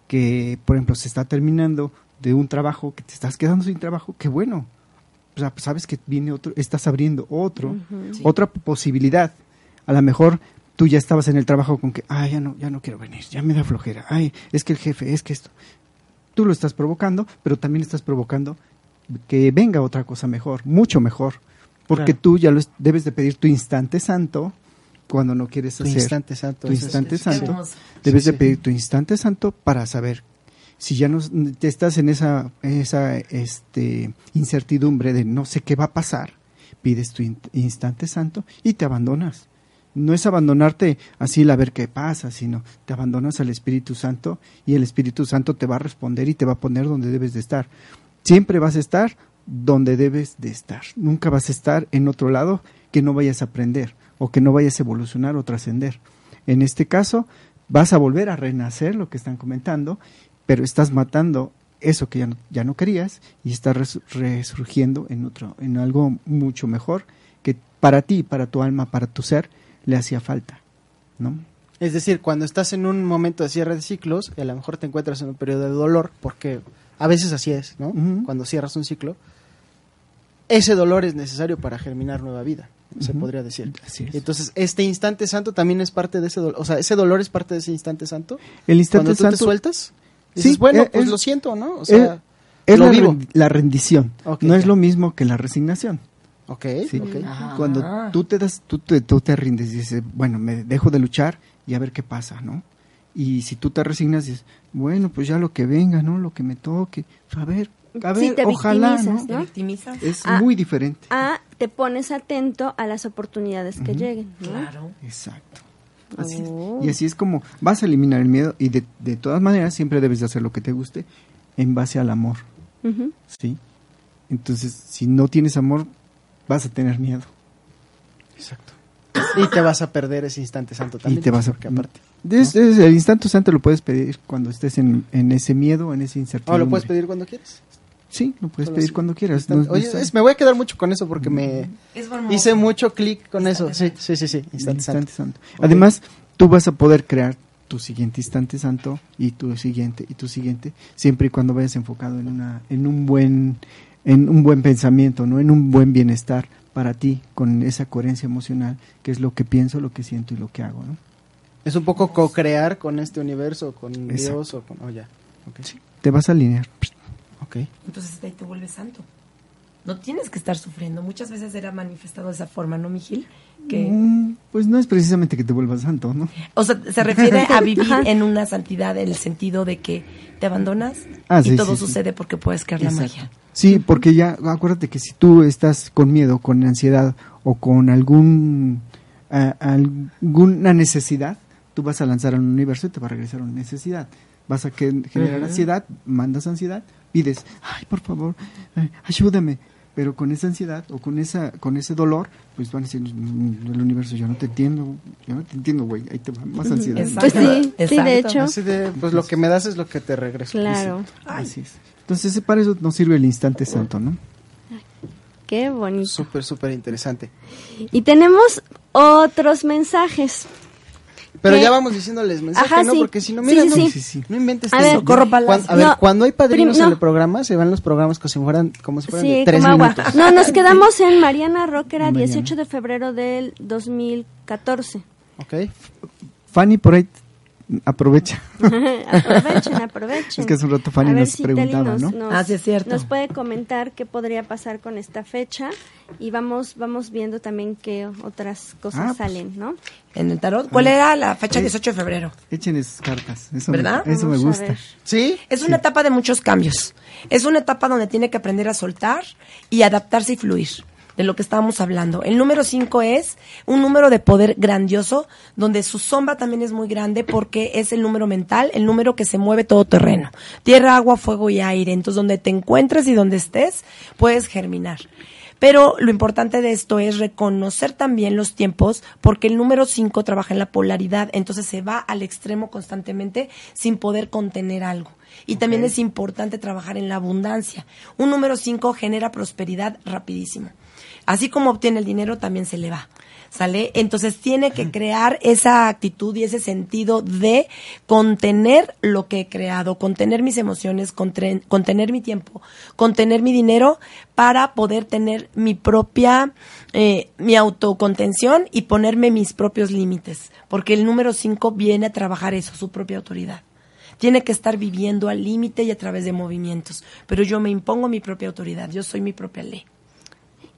que, por ejemplo, se está terminando de un trabajo, que te estás quedando sin trabajo, qué bueno. O sea, pues, sabes que viene otro, estás abriendo otro, otra posibilidad. A lo mejor tú ya estabas en el trabajo con que, ay, ya no, ya no quiero venir, ya me da flojera, ay, es que el jefe, es que esto. Tú lo estás provocando, pero también estás provocando que venga otra cosa mejor, mucho mejor. Porque Claro. tú ya lo es- debes de pedir tu instante santo cuando no quieres Tu hacer instante santo. tu es- instante santo. Debes Sí, de pedir tu instante santo para saber si ya no te estás en esa esa este incertidumbre de no sé qué va a pasar, pides tu in- instante santo y te abandonas. No es abandonarte así a ver qué pasa, sino te abandonas al Espíritu Santo y el Espíritu Santo te va a responder y te va a poner donde debes de estar. Siempre vas a estar donde debes de estar. Nunca vas a estar en otro lado que no vayas a aprender o que no vayas a evolucionar o trascender. En este caso, vas a volver a renacer, lo que están comentando, pero estás matando eso que ya no, ya no querías y estás resu- resurgiendo en otro, en algo mucho mejor que para ti, para tu alma, para tu ser, le hacía falta, ¿no? Es decir, cuando estás en un momento de cierre de ciclos, a lo mejor te encuentras en un periodo de dolor, porque a veces así es, ¿no? Cuando cierras un ciclo, ese dolor es necesario para germinar nueva vida, se podría decir. Así es. Entonces, este instante santo también es parte de ese dolor, o sea, ese dolor es parte de ese instante santo. El instante Cuando tú santo te sueltas, dices, Sí, bueno, eh, pues es- lo siento, ¿no? O sea, es lo la, vivo. la rendición, no es lo mismo que la resignación. Ok, ¿sí? ok. Ah. Cuando tú te das, tú te, tú te rindes y dices, bueno, me dejo de luchar y a ver qué pasa, ¿no? Y si tú te resignas, dices, bueno, pues ya lo que venga, ¿no? Lo que me toque, a ver, a sí, ver, te ojalá, victimizas, ¿Te ¿no? victimizas? Es Ah. muy diferente. A te pones atento a las oportunidades que lleguen, ¿no? Claro. Exacto. Así es. Oh. Y así es como vas a eliminar el miedo y de, de todas maneras siempre debes de hacer lo que te guste en base al amor. ¿sí? Entonces, si no tienes amor, vas a tener miedo. Exacto. Y te vas a perder ese instante santo también. y te vas a... porque aparte. Des- des- el instante santo lo puedes pedir cuando estés en, en ese miedo, en esa ¿O incertidumbre. lo puedes pedir cuando quieras? Sí, lo puedes Solo pedir así. cuando quieras. No- Oye, no- es- me voy a quedar mucho con eso porque me Es hermoso. hice mucho clic con eso. Sí, sí, sí, sí. Instante Instante santo. santo. Además, tú vas a poder crear tu siguiente instante santo y tu siguiente y tu siguiente, siempre y cuando vayas enfocado en una, en un buen, en un buen pensamiento, no en un buen bienestar para ti, con esa coherencia emocional, que es lo que pienso, lo que siento y lo que hago, ¿no? Es un poco co-crear con este universo, con Exacto. Dios o con... Oh, ya. Ok. Te vas a alinear. Ok. Entonces ahí te vuelves santo. No tienes que estar sufriendo. Muchas veces era manifestado de esa forma, ¿no, Mijil? Que, Mm, Pues no es precisamente que te vuelvas santo, ¿no? o sea, se refiere a vivir en una santidad en el sentido de que te abandonas Ah, y sí, todo sí, sí. sucede porque puedes crear la magia. Sí, porque ya, acuérdate que si tú estás con miedo, con ansiedad o con algún a- alguna necesidad, tú vas a lanzar al universo y te va a regresar una necesidad. Vas a que- generar ansiedad, mandas ansiedad, pides, ay, por favor, ay, ayúdame. Pero con esa ansiedad o con esa con ese dolor, pues van a decir "Mm, el universo, yo no te entiendo, yo no te entiendo, güey, ahí te va más ansiedad. Exacto. Pues sí, sí, de hecho. Así de, pues lo que me das es lo que te regreso. Claro. Así es. Entonces, para eso nos sirve el instante santo, ¿no? Qué bonito. Súper, súper interesante. Y tenemos otros mensajes. Pero ¿Qué? ya vamos diciéndoles mensaje, Ajá, ¿no? sí. Porque si no, mira, sí, no, sí. Sí, sí. no inventes. A ver. Socorro Palacio. Cuan- a ver, No, cuando hay padrinos prim- en el programa, se van los programas como si fueran, como si fueran de tres como agua. minutos. No, nos quedamos en Mariana Rockera, Mariana. 18 de febrero del 2014. ¿Ok? Fanny, por ahí aprovecha. aprovechen, aprovechen. Es que hace un rato Fanny nos si preguntaba, nos, ¿no? nos- Ah, sí, es cierto. Nos puede comentar qué podría pasar con esta fecha y vamos vamos viendo también qué otras cosas Ah, pues. salen, ¿no? En el tarot, ¿cuál era la fecha 18 de febrero? Échenles cartas. Eso ¿Verdad? Me, eso me Vamos gusta. ¿Sí? Es una etapa de muchos cambios. Es una etapa donde tiene que aprender a soltar y adaptarse y fluir. De lo que estábamos hablando. El número 5 es un número de poder grandioso, donde su sombra también es muy grande porque es el número mental, el número que se mueve todo terreno. Tierra, agua, fuego y aire. Entonces, donde te encuentres y donde estés, puedes germinar. Pero lo importante de esto es reconocer también los tiempos, porque el número 5 trabaja en la polaridad, entonces se va al extremo constantemente sin poder contener algo. Y también es importante trabajar en la abundancia. Un número 5 genera prosperidad rapidísimo. Así como obtiene el dinero, también se le va. ¿Sale? Entonces tiene que crear esa actitud y ese sentido de contener lo que he creado, contener mis emociones, contener mi tiempo, contener mi dinero para poder tener mi propia, eh, mi autocontención y ponerme mis propios límites. Porque el número 5 viene a trabajar eso, su propia autoridad. Tiene que estar viviendo al límite y a través de movimientos. Pero yo me impongo mi propia autoridad, yo soy mi propia ley.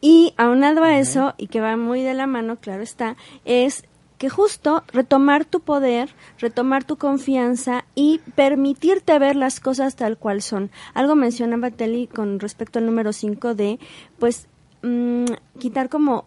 Y aunado a eso, y que va muy de la mano, claro está, es que justo retomar tu poder, retomar tu confianza y permitirte ver las cosas tal cual son. Algo mencionaba Telly con respecto al número 5 de, pues, mm, quitar como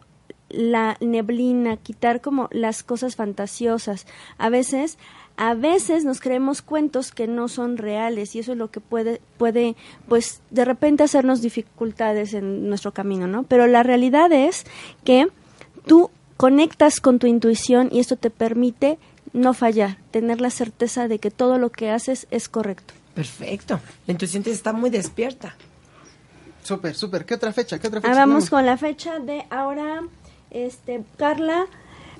la neblina, quitar como las cosas fantasiosas. A veces, a veces nos creemos cuentos que no son reales y eso es lo que puede, puede, pues, de repente hacernos dificultades en nuestro camino, ¿no? Pero la realidad es que tú conectas con tu intuición y esto te permite no fallar, tener la certeza de que todo lo que haces es correcto. Perfecto. La intuición está muy despierta. Súper, súper. ¿Qué otra fecha? ¿Qué otra fecha? Ah, vamos tenemos? con la fecha de ahora, este, Carla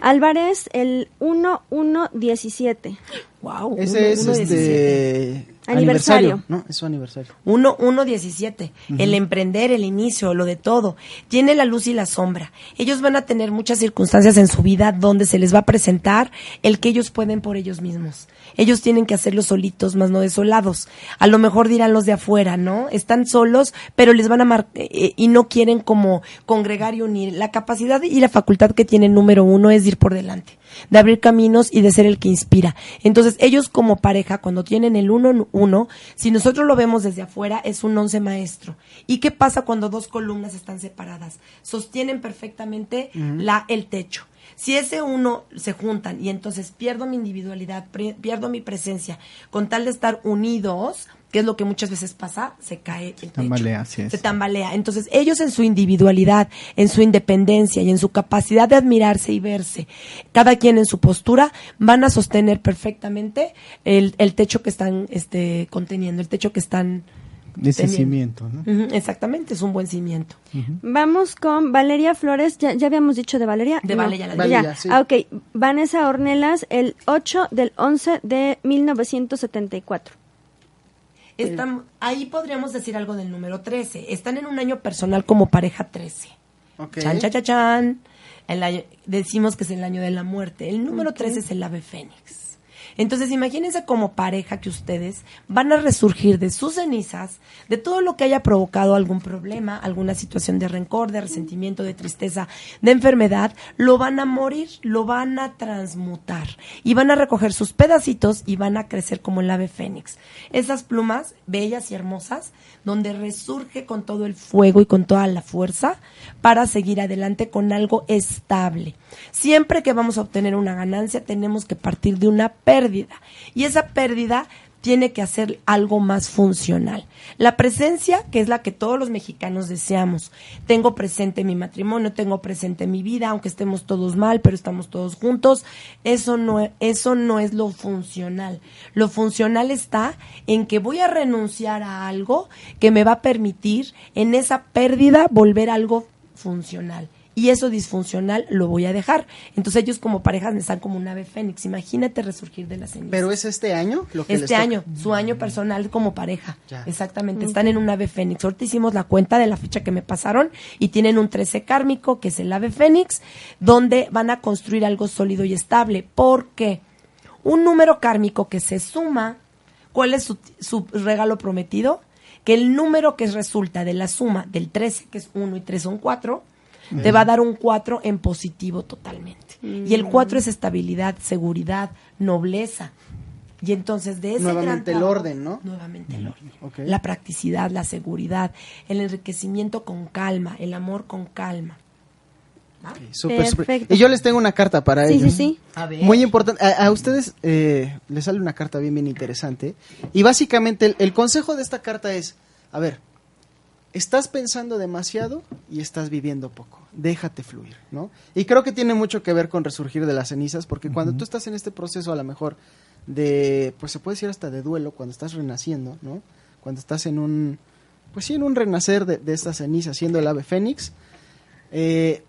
Álvarez, el 1117. Wow. Ese es este Aniversario. No, es su aniversario. 1, 1, 17. El emprender, el inicio, lo de todo. Tiene la luz y la sombra. Ellos van a tener muchas circunstancias en su vida donde se les va a presentar el que ellos pueden por ellos mismos. Ellos tienen que hacerlo solitos, más no desolados. A lo mejor dirán los de afuera, ¿no? Están solos, pero les van a mar eh, y no quieren como congregar y unir. La capacidad y la facultad que tiene el número uno es de ir por delante. de abrir caminos y de ser el que inspira. Entonces, ellos como pareja, cuando tienen el uno en uno, si nosotros lo vemos desde afuera, es un once maestro. ¿Y qué pasa cuando dos columnas están separadas? Sostienen perfectamente la, el techo. Si ese uno se juntan y entonces pierdo mi individualidad, pierdo mi presencia, con tal de estar unidos, que es lo que muchas veces pasa, se cae el techo. Tambalea, así es. Se tambalea. Entonces, ellos en su individualidad, en su independencia y en su capacidad de admirarse y verse, cada quien en su postura, van a sostener perfectamente el, el techo que están este, conteniendo, el techo que están... Ese teniendo. cimiento, ¿no? Exactamente, es un buen cimiento. Vamos con Valeria Flores, ya, ya habíamos dicho de Valeria. De Valeria, la de- Valeria, sí. Ah, ok. Vanessa Ornelas, el 8 del 11 de 1974. Están, ahí podríamos decir algo del número 13. Están en un año personal como pareja 13. Ok. Chan, chan, chan, chan. El año- decimos que es el año de la muerte. El número 13 es el ave fénix. Entonces, imagínense como pareja que ustedes van a resurgir de sus cenizas, de todo lo que haya provocado algún problema, alguna situación de rencor, de resentimiento, de tristeza, de enfermedad, lo van a morir, lo van a transmutar y van a recoger sus pedacitos y van a crecer como el ave fénix. Esas plumas bellas y hermosas, donde resurge con todo el fuego y con toda la fuerza para seguir adelante con algo estable. Siempre que vamos a obtener una ganancia, tenemos que partir de una pérdida. Y esa pérdida tiene que hacer algo más funcional. La presencia, que es la que todos los mexicanos deseamos. Tengo presente mi matrimonio, tengo presente mi vida, aunque estemos todos mal, pero estamos todos juntos. Eso no, eso no es lo funcional. Lo funcional está en que voy a renunciar a algo que me va a permitir en esa pérdida volver algo funcional. Y eso disfuncional lo voy a dejar. Entonces ellos como parejas me están como un ave fénix. Imagínate resurgir de las cenizas. Pero es este año lo que les Este toca? año, su año personal como pareja. Ya. Exactamente, están en un ave fénix. Ahorita hicimos la cuenta de la fecha que me pasaron y tienen un 13 kármico, que es el ave fénix, donde van a construir algo sólido y estable. ¿Por qué? Un número kármico que se suma, ¿cuál es su, su regalo prometido? Que el número que resulta de la suma del 13, que es 1 y 3 son 4, te va a dar un 4 en positivo totalmente. Y el 4 es estabilidad, seguridad, nobleza. Y entonces de ese Nuevamente gran el orden, ¿no? Nuevamente el orden. Ok. La practicidad, la seguridad, el enriquecimiento con calma, el amor con calma. Y yo les tengo una carta para Sí, ellos. sí, sí. A ver. Muy importante. A, a ustedes eh, les sale una carta bien, bien interesante. Y básicamente el, el consejo de esta carta es, a ver, estás pensando demasiado y estás viviendo poco. Déjate fluir, ¿no? Y creo que tiene mucho que ver con resurgir de las cenizas, porque cuando tú estás en este proceso a lo mejor de, pues se puede decir hasta de duelo, cuando estás renaciendo, ¿no? Cuando estás en un, pues sí, en un renacer de, de estas cenizas, siendo el ave fénix, eh,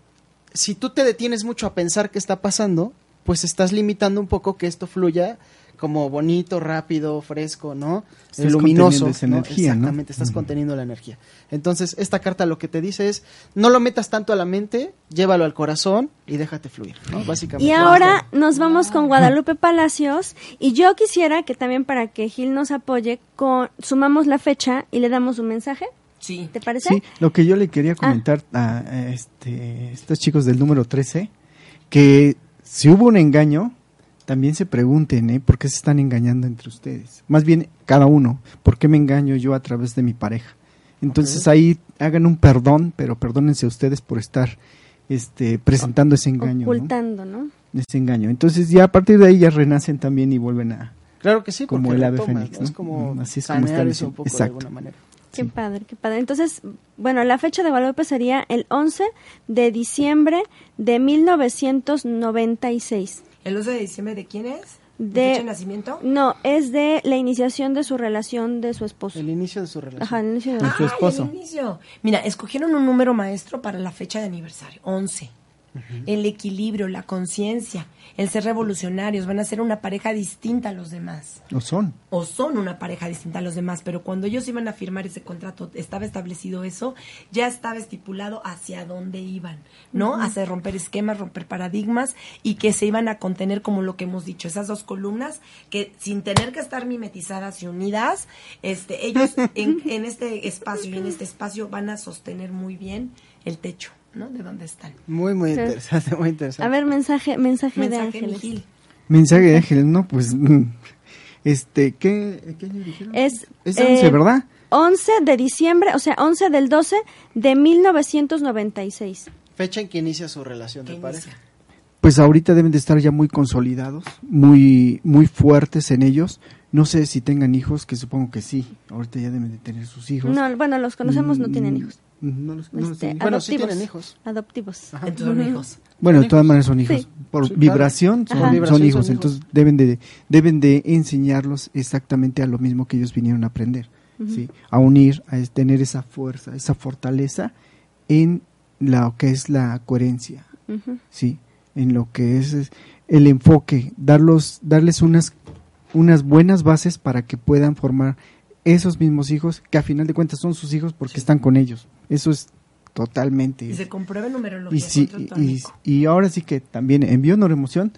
si tú te detienes mucho a pensar qué está pasando, pues estás limitando un poco que esto fluya como bonito, rápido, fresco, ¿no? Estás luminoso. esa energía, ¿no? Exactamente, estás conteniendo la energía. Entonces, esta carta lo que te dice es, no lo metas tanto a la mente, llévalo al corazón y déjate fluir, ¿no? Básicamente. Y ahora nos vamos con Guadalupe Palacios y yo quisiera que también para que Gil nos apoye, con, sumamos la fecha y le damos un mensaje. Sí. ¿Te parece? Sí, lo que yo le quería comentar a, a este, estos chicos del número 13, que si hubo un engaño, también se pregunten, ¿eh? ¿Por qué se están engañando entre ustedes? Más bien, cada uno, ¿por qué me engaño yo a través de mi pareja? Entonces ahí hagan un perdón, pero perdónense ustedes por estar este, presentando ese engaño. ¿no? Ocultando, ¿no? Ese engaño. Entonces ya a partir de ahí ya renacen también y vuelven a... Claro que sí, Como el ave fénix, ¿no? Es ¿no? como Mm, así es como están eso un de Exacto. alguna manera. Qué padre, qué padre. Entonces, bueno, la fecha de Guadalupe sería el 11 de diciembre de 1996. ¿El 11 de diciembre de quién es? De- fecha de nacimiento? No, es de la iniciación de su relación de su esposo. El inicio de su relación. Ajá, el inicio de su Ay, esposo. el inicio. Mira, escogieron un número maestro para la fecha de aniversario, 11. El equilibrio, la conciencia, el ser revolucionarios, van a ser una pareja distinta a los demás. ¿O son? o son una pareja distinta a los demás, pero cuando ellos iban a firmar ese contrato, estaba establecido eso, ya estaba estipulado hacia dónde iban, ¿no? Hacer romper esquemas, romper paradigmas y que se iban a contener como lo que hemos dicho, esas dos columnas que sin tener que estar mimetizadas y unidas, este, ellos en, en este espacio y en este espacio van a sostener muy bien el techo. ¿No? De dónde están. Muy, muy interesante, muy interesante. A ver, mensaje, mensaje, de ángeles. Gil. Mensaje de ángeles, no, pues, este, ¿qué, qué año dijeron? Es, Es eh, 11, ¿verdad? 11 de diciembre, o sea, 11 del 12 de 1996. Fecha en que inicia su relación de ¿Qué pareja. inicia? Pues ahorita deben de estar ya muy consolidados, muy, muy fuertes en ellos. No sé si tengan hijos, que supongo que sí. Ahorita ya deben de tener sus hijos. No, bueno, los conocemos, no tienen Mm, hijos. No los, no Este. Bueno, sí tienen hijos. Adoptivos. Entonces son hijos. Bueno, de todas maneras son hijos. Sí. Por Sí, claro. vibración son, hijos. son hijos. Entonces deben de, deben de enseñarlos exactamente a lo mismo que ellos vinieron a aprender. ¿sí? A unir, a tener esa fuerza, esa fortaleza en lo que es la coherencia. ¿sí? En lo que es, es el enfoque, darlos, darles unas, unas buenas bases para que puedan formar esos mismos hijos, que a final de cuentas son sus hijos porque están con ellos. Eso es totalmente. Y se comprueba en numerología. Y, sí, y, y ahora sí que también envío neuroemoción,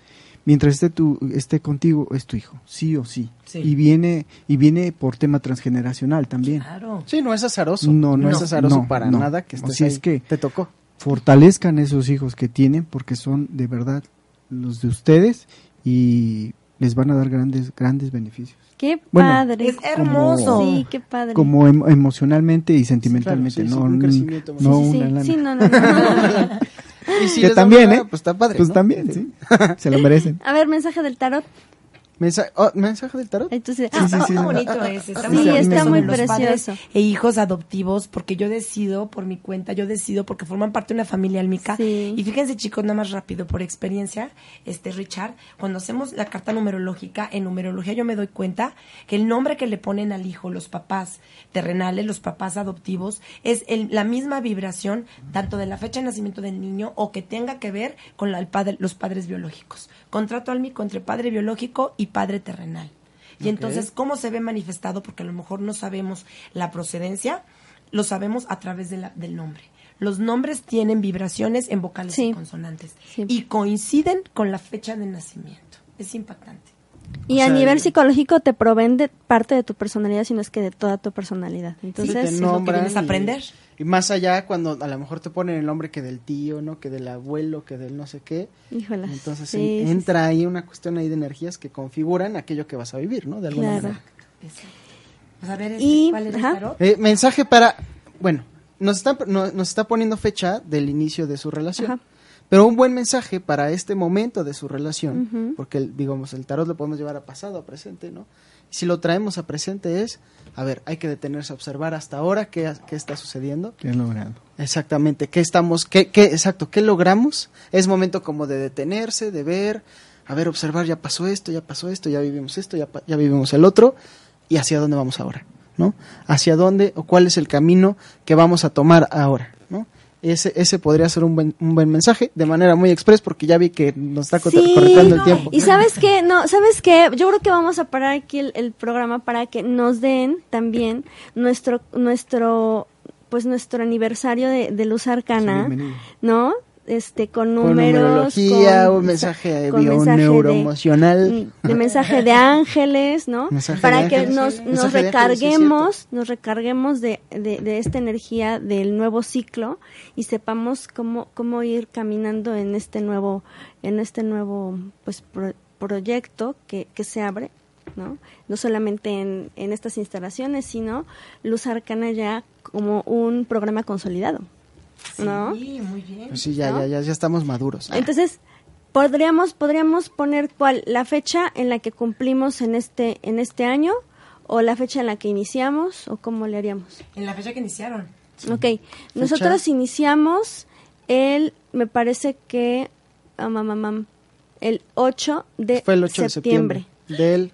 mientras esté, tu, esté contigo, es tu hijo, sí o sí. Sí. Y viene y viene por tema transgeneracional también. Claro. Sí, no es azaroso. No, no, es azaroso no, para no. nada que estés Así es ahí. que- te tocó. Fortalezcan esos hijos que tienen porque son de verdad los de ustedes y les van a dar grandes grandes beneficios. Qué Bueno, padre. Es hermoso. Sí, qué padre. Como em- emocionalmente y sentimentalmente, sí, sí, no, un un- crecimiento no sí, sí, una sí, lana. sí, no, no, no. Y si Que también, una ¿eh? Pues está padre. Pues ¿no? también, sí. Se lo merecen. A ver, mensaje del tarot. Mensaje, oh, ¿Mensaje del tarot? Entonces, Ah, sí, sí. Qué bonito es. Está Sí, muy bonito está muy precioso. E hijos adoptivos, porque yo decido por mi cuenta, yo decido porque forman parte de una familia almica. Sí. Y fíjense, chicos, nada más rápido, por experiencia, este Richard, cuando hacemos la carta numerológica, en numerología yo me doy cuenta que el nombre que le ponen al hijo, los papás terrenales, los papás adoptivos, es el- la misma vibración tanto de la fecha de nacimiento del niño o que tenga que ver con la- el padre, los padres biológicos. Contrato álmico entre padre biológico y padre terrenal. Y entonces, ¿cómo se ve manifestado? Porque a lo mejor no sabemos la procedencia, lo sabemos a través de la- del nombre. Los nombres tienen vibraciones en vocales Sí. y consonantes Sí. y coinciden con la fecha de nacimiento. Es impactante. Y O a nivel el- psicológico te proveen de parte de tu personalidad, sino es que de toda tu personalidad. Sí, Entonces, te es lo que vienes a y- aprender. Y, más allá, cuando a lo mejor te ponen el nombre que del tío, ¿no? Que del abuelo, que del no sé qué. híjolas. Entonces sí, en- sí, entra ahí una cuestión ahí de energías que configuran aquello que vas a vivir, ¿no? De alguna Claro. manera. Pues a ver, este, Y- ¿cuál es el? Eh, mensaje para, bueno, nos está, no- nos está poniendo fecha del inicio de su relación. Ajá. Pero un buen mensaje para este momento de su relación, porque el- digamos, el tarot lo podemos llevar a pasado, a presente, ¿no? Si lo traemos a presente es, a ver, hay que detenerse a observar hasta ahora qué, qué está sucediendo. ¿Qué logrado? Exactamente, qué estamos, qué, qué, exacto, qué logramos. Es momento como de detenerse, de ver, a ver, observar, ya pasó esto, ya pasó esto, ya vivimos esto, ya, ya vivimos el otro, y hacia dónde vamos ahora, ¿no? Hacia dónde o cuál es el camino que vamos a tomar ahora. Ese, ese podría ser un buen, un buen mensaje, de manera muy express, porque ya vi que nos está Sí, correteando el tiempo. Y sabes qué, no, sabes qué, yo creo que vamos a parar aquí el, el programa para que nos den también nuestro, nuestro, pues nuestro aniversario de, de Luz Arcana, Sí. ¿no? Este, con números, con- un mensaje con mensaje neuroemocional. de mensaje de ángeles, ¿no? Mensaje Para que ángeles, nos, nos ángeles, recarguemos, nos recarguemos de, de, de esta energía del nuevo ciclo y sepamos cómo, cómo ir caminando en este nuevo, en este nuevo pues pro- proyecto que, que se abre, ¿no? No solamente en, en estas instalaciones, sino Luz Arcana ya como un programa consolidado. ¿No? Sí, muy bien. Pues sí, ya, ¿no? ya, ya, ya estamos maduros. Entonces, podríamos, podríamos poner cuál, la fecha en la que cumplimos en este, en este año, o la fecha en la que iniciamos, o cómo le haríamos. En la fecha que iniciaron. Ok, nosotros iniciamos el, me parece que, mam, mam, mam, el 8 de Fue el 8 de septiembre. septiembre del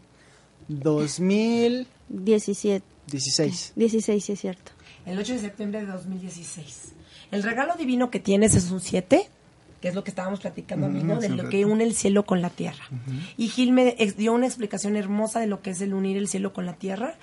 2016. 17, 16, sí es cierto. El 8 de septiembre de 2016. El regalo divino que tienes es un 7, que es lo que estábamos platicando, amigo, de lo que une el cielo con la tierra. Y Gil me dio una explicación hermosa de lo que es el unir el cielo con la tierra.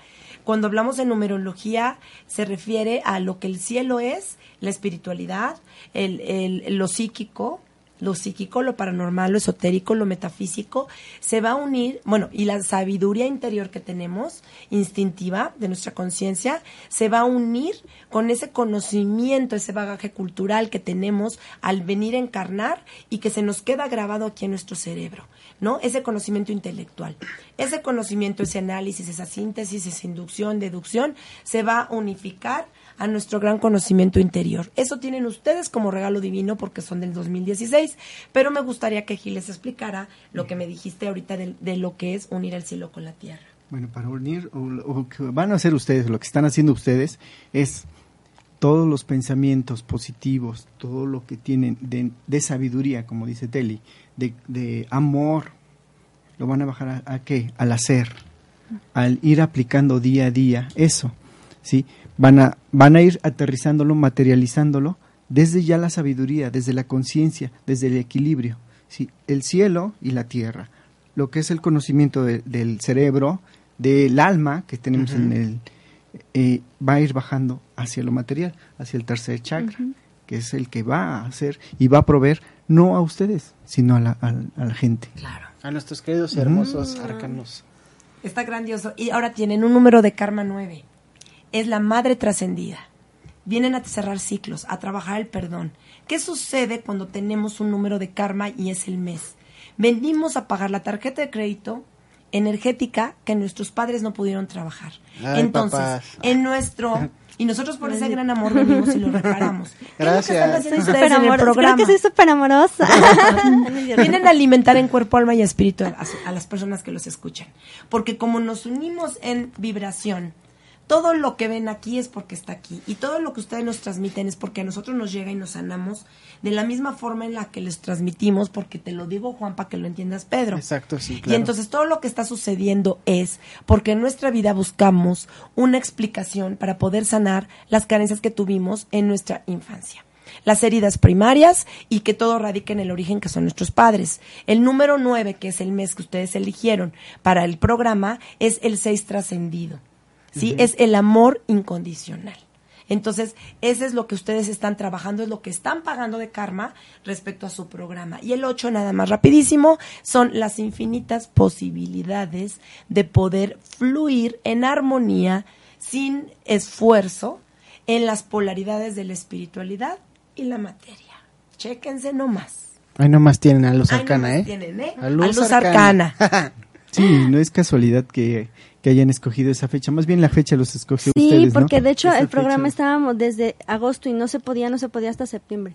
Cuando hablamos de numerología, se refiere a lo que el cielo es, la espiritualidad, el, el- lo psíquico, lo psíquico, lo paranormal, lo esotérico, lo metafísico, se va a unir, bueno, y la sabiduría interior que tenemos, instintiva, de nuestra conciencia, se va a unir con ese conocimiento, ese bagaje cultural que tenemos al venir a encarnar y que se nos queda grabado aquí en nuestro cerebro, ¿no? Ese conocimiento intelectual. Ese conocimiento, ese análisis, esa síntesis, esa inducción, deducción, se va a unificar a nuestro gran conocimiento interior. Eso tienen ustedes como regalo divino porque son del 2016, pero me gustaría que Gil les explicara lo que me dijiste ahorita de, lo que es unir el cielo con la tierra. Bueno, para unir, o, que van a hacer ustedes, lo que están haciendo ustedes es todos los pensamientos positivos, todo lo que tienen de, sabiduría, como dice Teli, de, amor, lo van a bajar a, a, qué? Al hacer, al ir aplicando día a día eso, ¿sí? Van a, van a ir aterrizándolo, materializándolo desde ya la sabiduría, desde la conciencia, desde el equilibrio. ¿sí? El cielo y la tierra, lo que es el conocimiento del cerebro, del alma que tenemos en el... Eh, va a ir bajando hacia lo material, hacia el tercer chakra, que es el que va a hacer y va a proveer no a ustedes, sino a la, a, gente. Claro. A nuestros queridos y hermosos arcanos. Está grandioso. Y ahora tienen un número de karma nueve es la madre trascendida. Vienen a cerrar ciclos, a trabajar el perdón. ¿Qué sucede cuando tenemos un número de karma y es el mes? Venimos a pagar la tarjeta de crédito energética que nuestros padres no pudieron trabajar. Entonces, en nuestro y nosotros por ese gran amor venimos y lo reparamos. Gracias. soy súper amorosa. que soy súper amorosa. Vienen a alimentar en cuerpo, alma y espíritu a, las personas que los escuchan. Porque como nos unimos en vibración, todo lo que ven aquí es porque está aquí y todo lo que ustedes nos transmiten es porque a nosotros nos llega y nos sanamos de la misma forma en la que les transmitimos, porque te lo digo Juan para que lo entiendas Pedro. Exacto, sí. Y entonces todo lo que está sucediendo es porque en nuestra vida buscamos una explicación para poder sanar las carencias que tuvimos en nuestra infancia las heridas primarias y que todo radica en el origen que son nuestros padres. El número nueve, que es el mes que ustedes eligieron para el programa, es el seis trascendido. ¿Sí? Es el amor incondicional. Entonces, eso es lo que ustedes están trabajando, es lo que están pagando de karma respecto a su programa. Y el 8, nada más rapidísimo, son las infinitas posibilidades de poder fluir en armonía, sin esfuerzo, en las polaridades de la espiritualidad y la materia. Chéquense nomás. Ahí nomás tienen a Luz Arcana, ¿eh? Tienen, ¿eh? A Luz, Arcana. sí, no es casualidad que que hayan escogido esa fecha. Más bien la fecha los escogió sí, ustedes, Sí, porque de hecho el programa estábamos desde agosto y no se podía, no se podía hasta septiembre.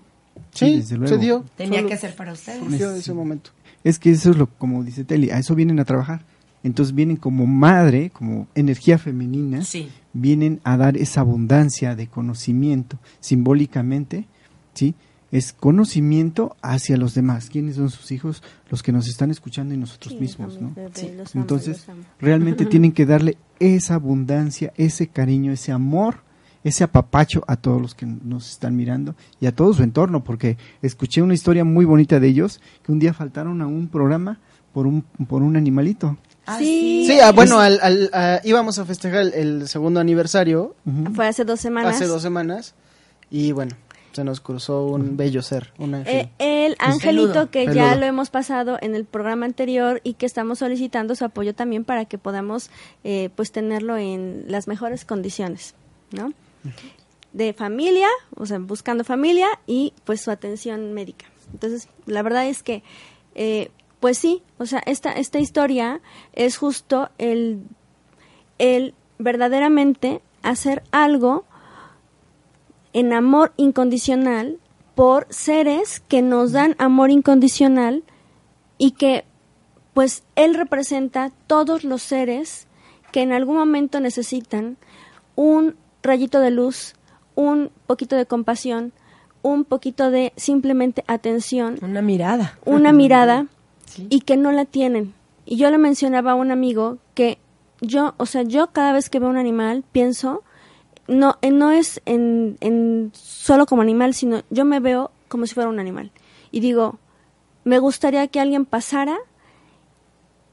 Sí, se dio. Tenía que ser para ustedes. Surgió ese momento. Es que eso es lo, como dice Teli, a eso vienen a trabajar. Entonces vienen como madre, como energía femenina, sí. vienen a dar esa abundancia de conocimiento simbólicamente, ¿sí? Es conocimiento hacia los demás. ¿Quiénes son sus hijos? Los que nos están escuchando y nosotros mismos, ¿no? Entonces, realmente tienen que darle esa abundancia, ese cariño, ese amor, ese apapacho a todos los que nos están mirando y a todo su entorno, porque escuché una historia muy bonita de ellos, que un día faltaron a un programa por un, por un animalito. Ah, sí, sí ah, bueno, al, íbamos a festejar el, segundo aniversario. Fue hace dos semanas. Hace dos semanas. Y bueno, se nos cruzó un bello ser, un ángel. Eh, el angelito que ya lo hemos pasado en el programa anterior y que estamos solicitando su apoyo también para que podamos eh, pues tenerlo en las mejores condiciones, ¿no? De familia, o sea, buscando familia y pues su atención médica. Entonces, la verdad es que, eh, pues sí, o sea, esta, esta historia es justo el, el verdaderamente hacer algo en amor incondicional por seres que nos dan amor incondicional y que pues él representa todos los seres que en algún momento necesitan un rayito de luz, un poquito de compasión, un poquito de simplemente atención. Una mirada. Una mirada y que no la tienen. Y yo le mencionaba a un amigo que yo, o sea, yo cada vez que veo un animal pienso no, eh, no es en, en solo como animal, sino yo me veo como si fuera un animal. Y digo, me gustaría que alguien pasara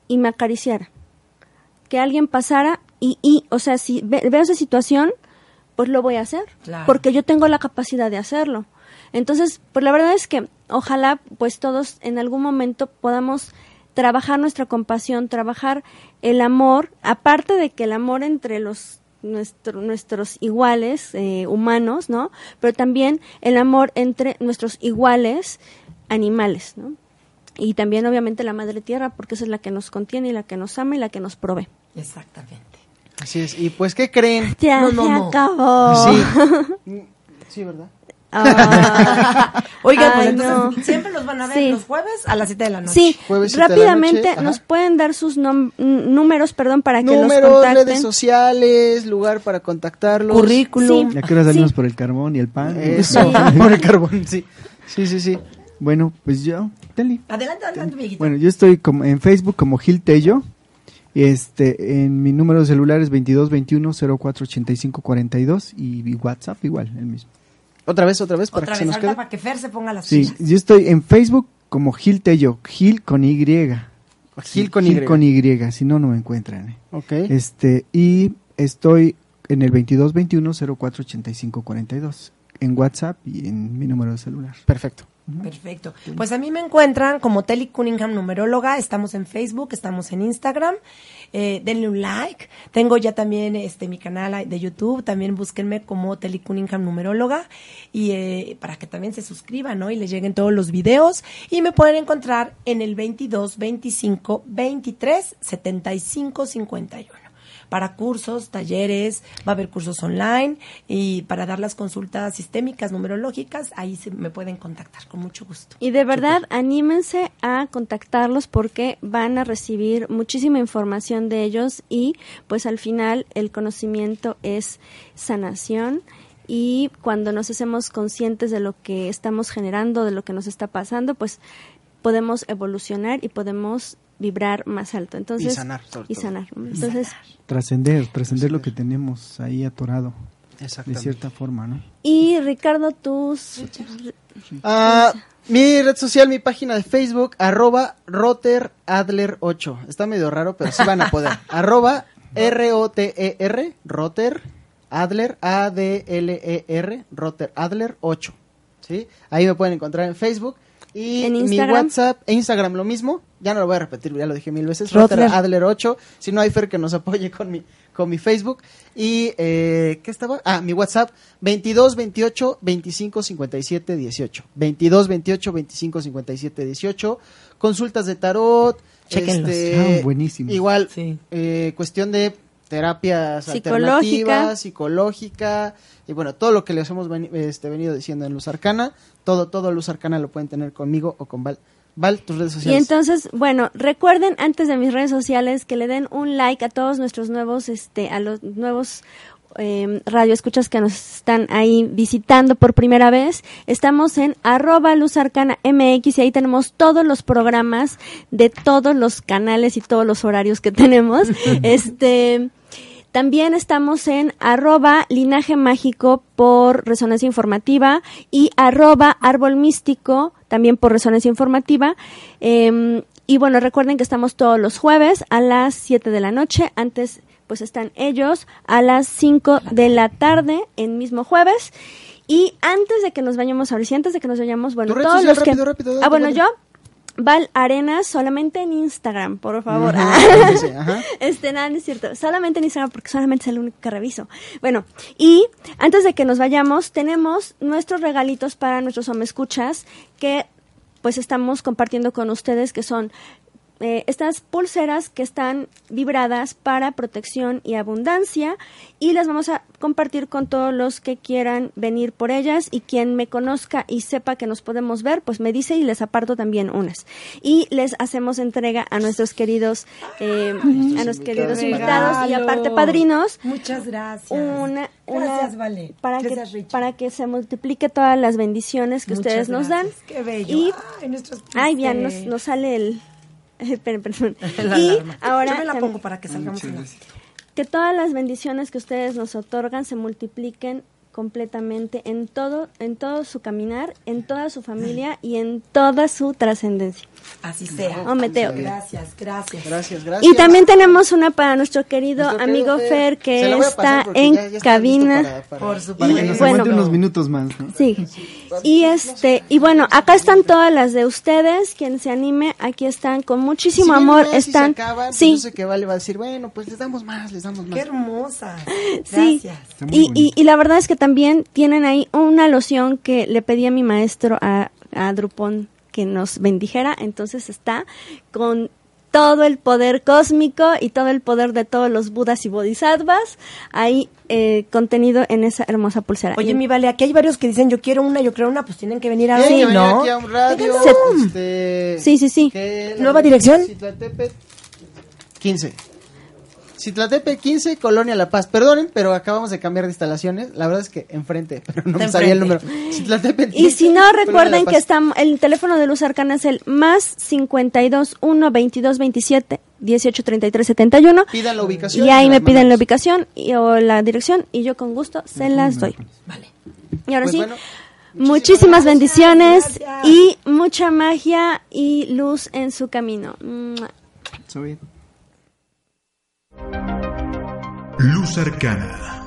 y me acariciara. Que alguien pasara y, y o sea, si veo esa situación, pues lo voy a hacer. Porque yo tengo la capacidad de hacerlo. Entonces, pues la verdad es que ojalá pues todos en algún momento podamos trabajar nuestra compasión, trabajar el amor, aparte de que el amor entre los nuestro- nuestros iguales eh, humanos, ¿no? Pero también el amor entre nuestros iguales animales, ¿no? Y también obviamente la madre tierra, porque esa es la que nos contiene y la que nos ama y la que nos provee. Exactamente. Así es. Y pues, ¿qué creen? Ya No, se no. acabó. Sí. Sí, ¿verdad? Ah. Oigan, pues Ay, entonces no. siempre los van a ver Sí. los jueves a las 7 de la noche. Sí, Jueves, rápidamente noche, nos pueden dar sus números, perdón, para que los Números, contacten. redes sociales, lugar para contactarlos. Currículum. Sí. Ya que ahora salimos Sí. por el carbón y el pan. Eso, por el carbón, sí. Sí, sí, sí. Bueno, pues yo, Teli. Adelante, adelante, Miguelito. Bueno, yo estoy como en Facebook como Gil Tello. Este, en mi número de celular es 2221 0485 42 y, y WhatsApp igual, el mismo. Otra vez, otra vez, para Otra que se vez, nos ahorita quede. para que Fer se ponga las Sí, fichas. yo estoy en Facebook como Gil Tello, Gil con Y. Gil con Y. Gil con Y, si no, no me encuentran. eh. Ok. Este, y estoy en el 2221 0485 42 en WhatsApp y en mi número de celular. Perfecto. Perfecto. Pues a mí me encuentran como Telly Cunningham numeróloga. Estamos en Facebook, estamos en Instagram. Eh, denle un like. Tengo ya también este mi canal de YouTube. También búsquenme como Telly Cunningham numeróloga y eh, para que también se suscriban, ¿no? Y les lleguen todos los videos. Y me pueden encontrar en el 22 25 23 75 51 para cursos, talleres, va a haber cursos online y para dar las consultas sistémicas, numerológicas, ahí se me pueden contactar con mucho gusto. Y de verdad, anímense a contactarlos porque van a recibir muchísima información de ellos y pues al final el conocimiento es sanación y cuando nos hacemos conscientes de lo que estamos generando, de lo que nos está pasando, pues podemos evolucionar y podemos vibrar más alto. Entonces, Y sanar, sobre y todo. sanar. Entonces, Trascender, trascender lo que tenemos ahí atorado, de cierta forma, ¿no? y Ricardo, tus Ah, mi red social, mi página de Facebook, arroba roteradler8. Está medio raro, pero sí van a poder. arroba R-O-T-E-R, roter, adler, A-D-L-E-R, roter, adler 8. ¿Sí? Ahí me pueden encontrar en Facebook. Y ¿En mi? WhatsApp, e Instagram lo mismo. Ya no lo voy a repetir, ya lo dije mil veces. Rotler. Adler 8. Si no hay Fer que nos apoye con mi, con mi Facebook. Y, eh, ¿qué estaba? Ah, mi WhatsApp, 22 28 25 57 18. 22 28 25 57 18. Consultas de tarot. Chéquenlos. Ah, buenísimo. Igual, Sí. eh, cuestión de terapias Psicológica. alternativas, psicológica, y bueno, todo lo que les hemos veni- este, venido diciendo en Luz Arcana, todo, todo Luz Arcana lo pueden tener conmigo o con Val. Val, tus redes Y sociales. entonces, bueno, recuerden antes de mis redes sociales que le den un like a todos nuestros nuevos, este, a los nuevos eh, radioescuchas que nos están ahí visitando por primera vez. Estamos en arroba Luz Arcana MX y ahí tenemos todos los programas de todos los canales y todos los horarios que tenemos. este también estamos en arroba linaje mágico por resonancia informativa y arroba árbol místico también por resonancia informativa. Em, y bueno, recuerden que estamos todos los jueves a las 7 de la noche. Antes pues están ellos a las 5 de la tarde en mismo jueves. Y antes de que nos vayamos ahora, sí, antes de que nos vayamos, bueno, todos los que... rápido, rápido, date, ah, bueno, yo, Val Arenas, solamente en Instagram, por favor. Ajá, sí, sí, ajá. Este, nada, no es cierto. Solamente en Instagram porque solamente es el único que reviso. Bueno, y antes de que nos vayamos, tenemos nuestros regalitos para nuestros escuchas que pues estamos compartiendo con ustedes que son eh, estas pulseras que están vibradas para protección y abundancia y las vamos a compartir con todos los que quieran venir por ellas y quien me conozca y sepa que nos podemos ver pues me dice y les aparto también unas y les hacemos entrega a nuestros queridos eh, a nuestros queridos invitados y aparte padrinos Muchas gracias. una, una- Gracias, Vale. para Gracias, que para que se multiplique todas las bendiciones que Muchas ustedes nos dan. Qué bello. y Ay, nuestros ay bien nos, nos sale el Esperen, perdón. la y alarma. ahora Yo me la para que salgamos que todas las bendiciones que ustedes nos otorgan se multipliquen completamente en todo en todo su caminar, en toda su familia y en toda su trascendencia. Así sea. Ometeo. Gracias, gracias. Gracias, gracias. Y también tenemos una para nuestro querido Nuestro amigo querido Fer, Se que está en ya- ya cabina. para- para- Por Para supuesto. que nos bueno. unos minutos más. ¿no? Sí. Y este, y bueno, acá están todas las de ustedes, quien se anime, aquí están con muchísimo Si bien amor, no, si se están, acaban, pues sí, yo sé que Vale va a decir, bueno, pues les damos más, les damos Qué más. hermosa. sí. Gracias. Y, y, y la verdad es que también tienen ahí una loción que le pedí a mi maestro, a, a Drupón, que nos bendijera, entonces está con todo el poder cósmico y todo el poder de todos los budas y bodhisattvas ahí eh, contenido en esa hermosa pulsera. Oye, Y- mi vale, aquí hay varios que dicen yo quiero una, yo quiero una, pues tienen que venir a ver, venir ¿no? aquí a un radio, este, Sí, sí, sí. ¿Nueva dirección? Citlaltépetl 15. Citlaltépetl 15, Colonia La Paz. Perdonen, pero acabamos de cambiar de instalaciones. La verdad es que enfrente, pero no me sabía el número. Citlaltépetl Y 15, si no, recuerden que está, el teléfono de Luz Arcana es el más 52 1 22 27 18 33 71. Pidan la ubicación. Y ahí me piden la ubicación y, o la dirección y yo con gusto se las doy. Vale. Y ahora Pues sí, bueno, muchísimas bendiciones gracias. y mucha magia y luz en su camino. Está bien. Luz Arcana.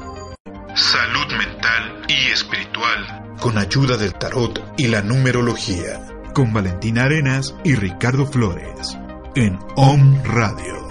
Salud mental y espiritual. Con ayuda del tarot y la numerología. Con Valentina Arenas y Ricardo Flores. En OM Radio.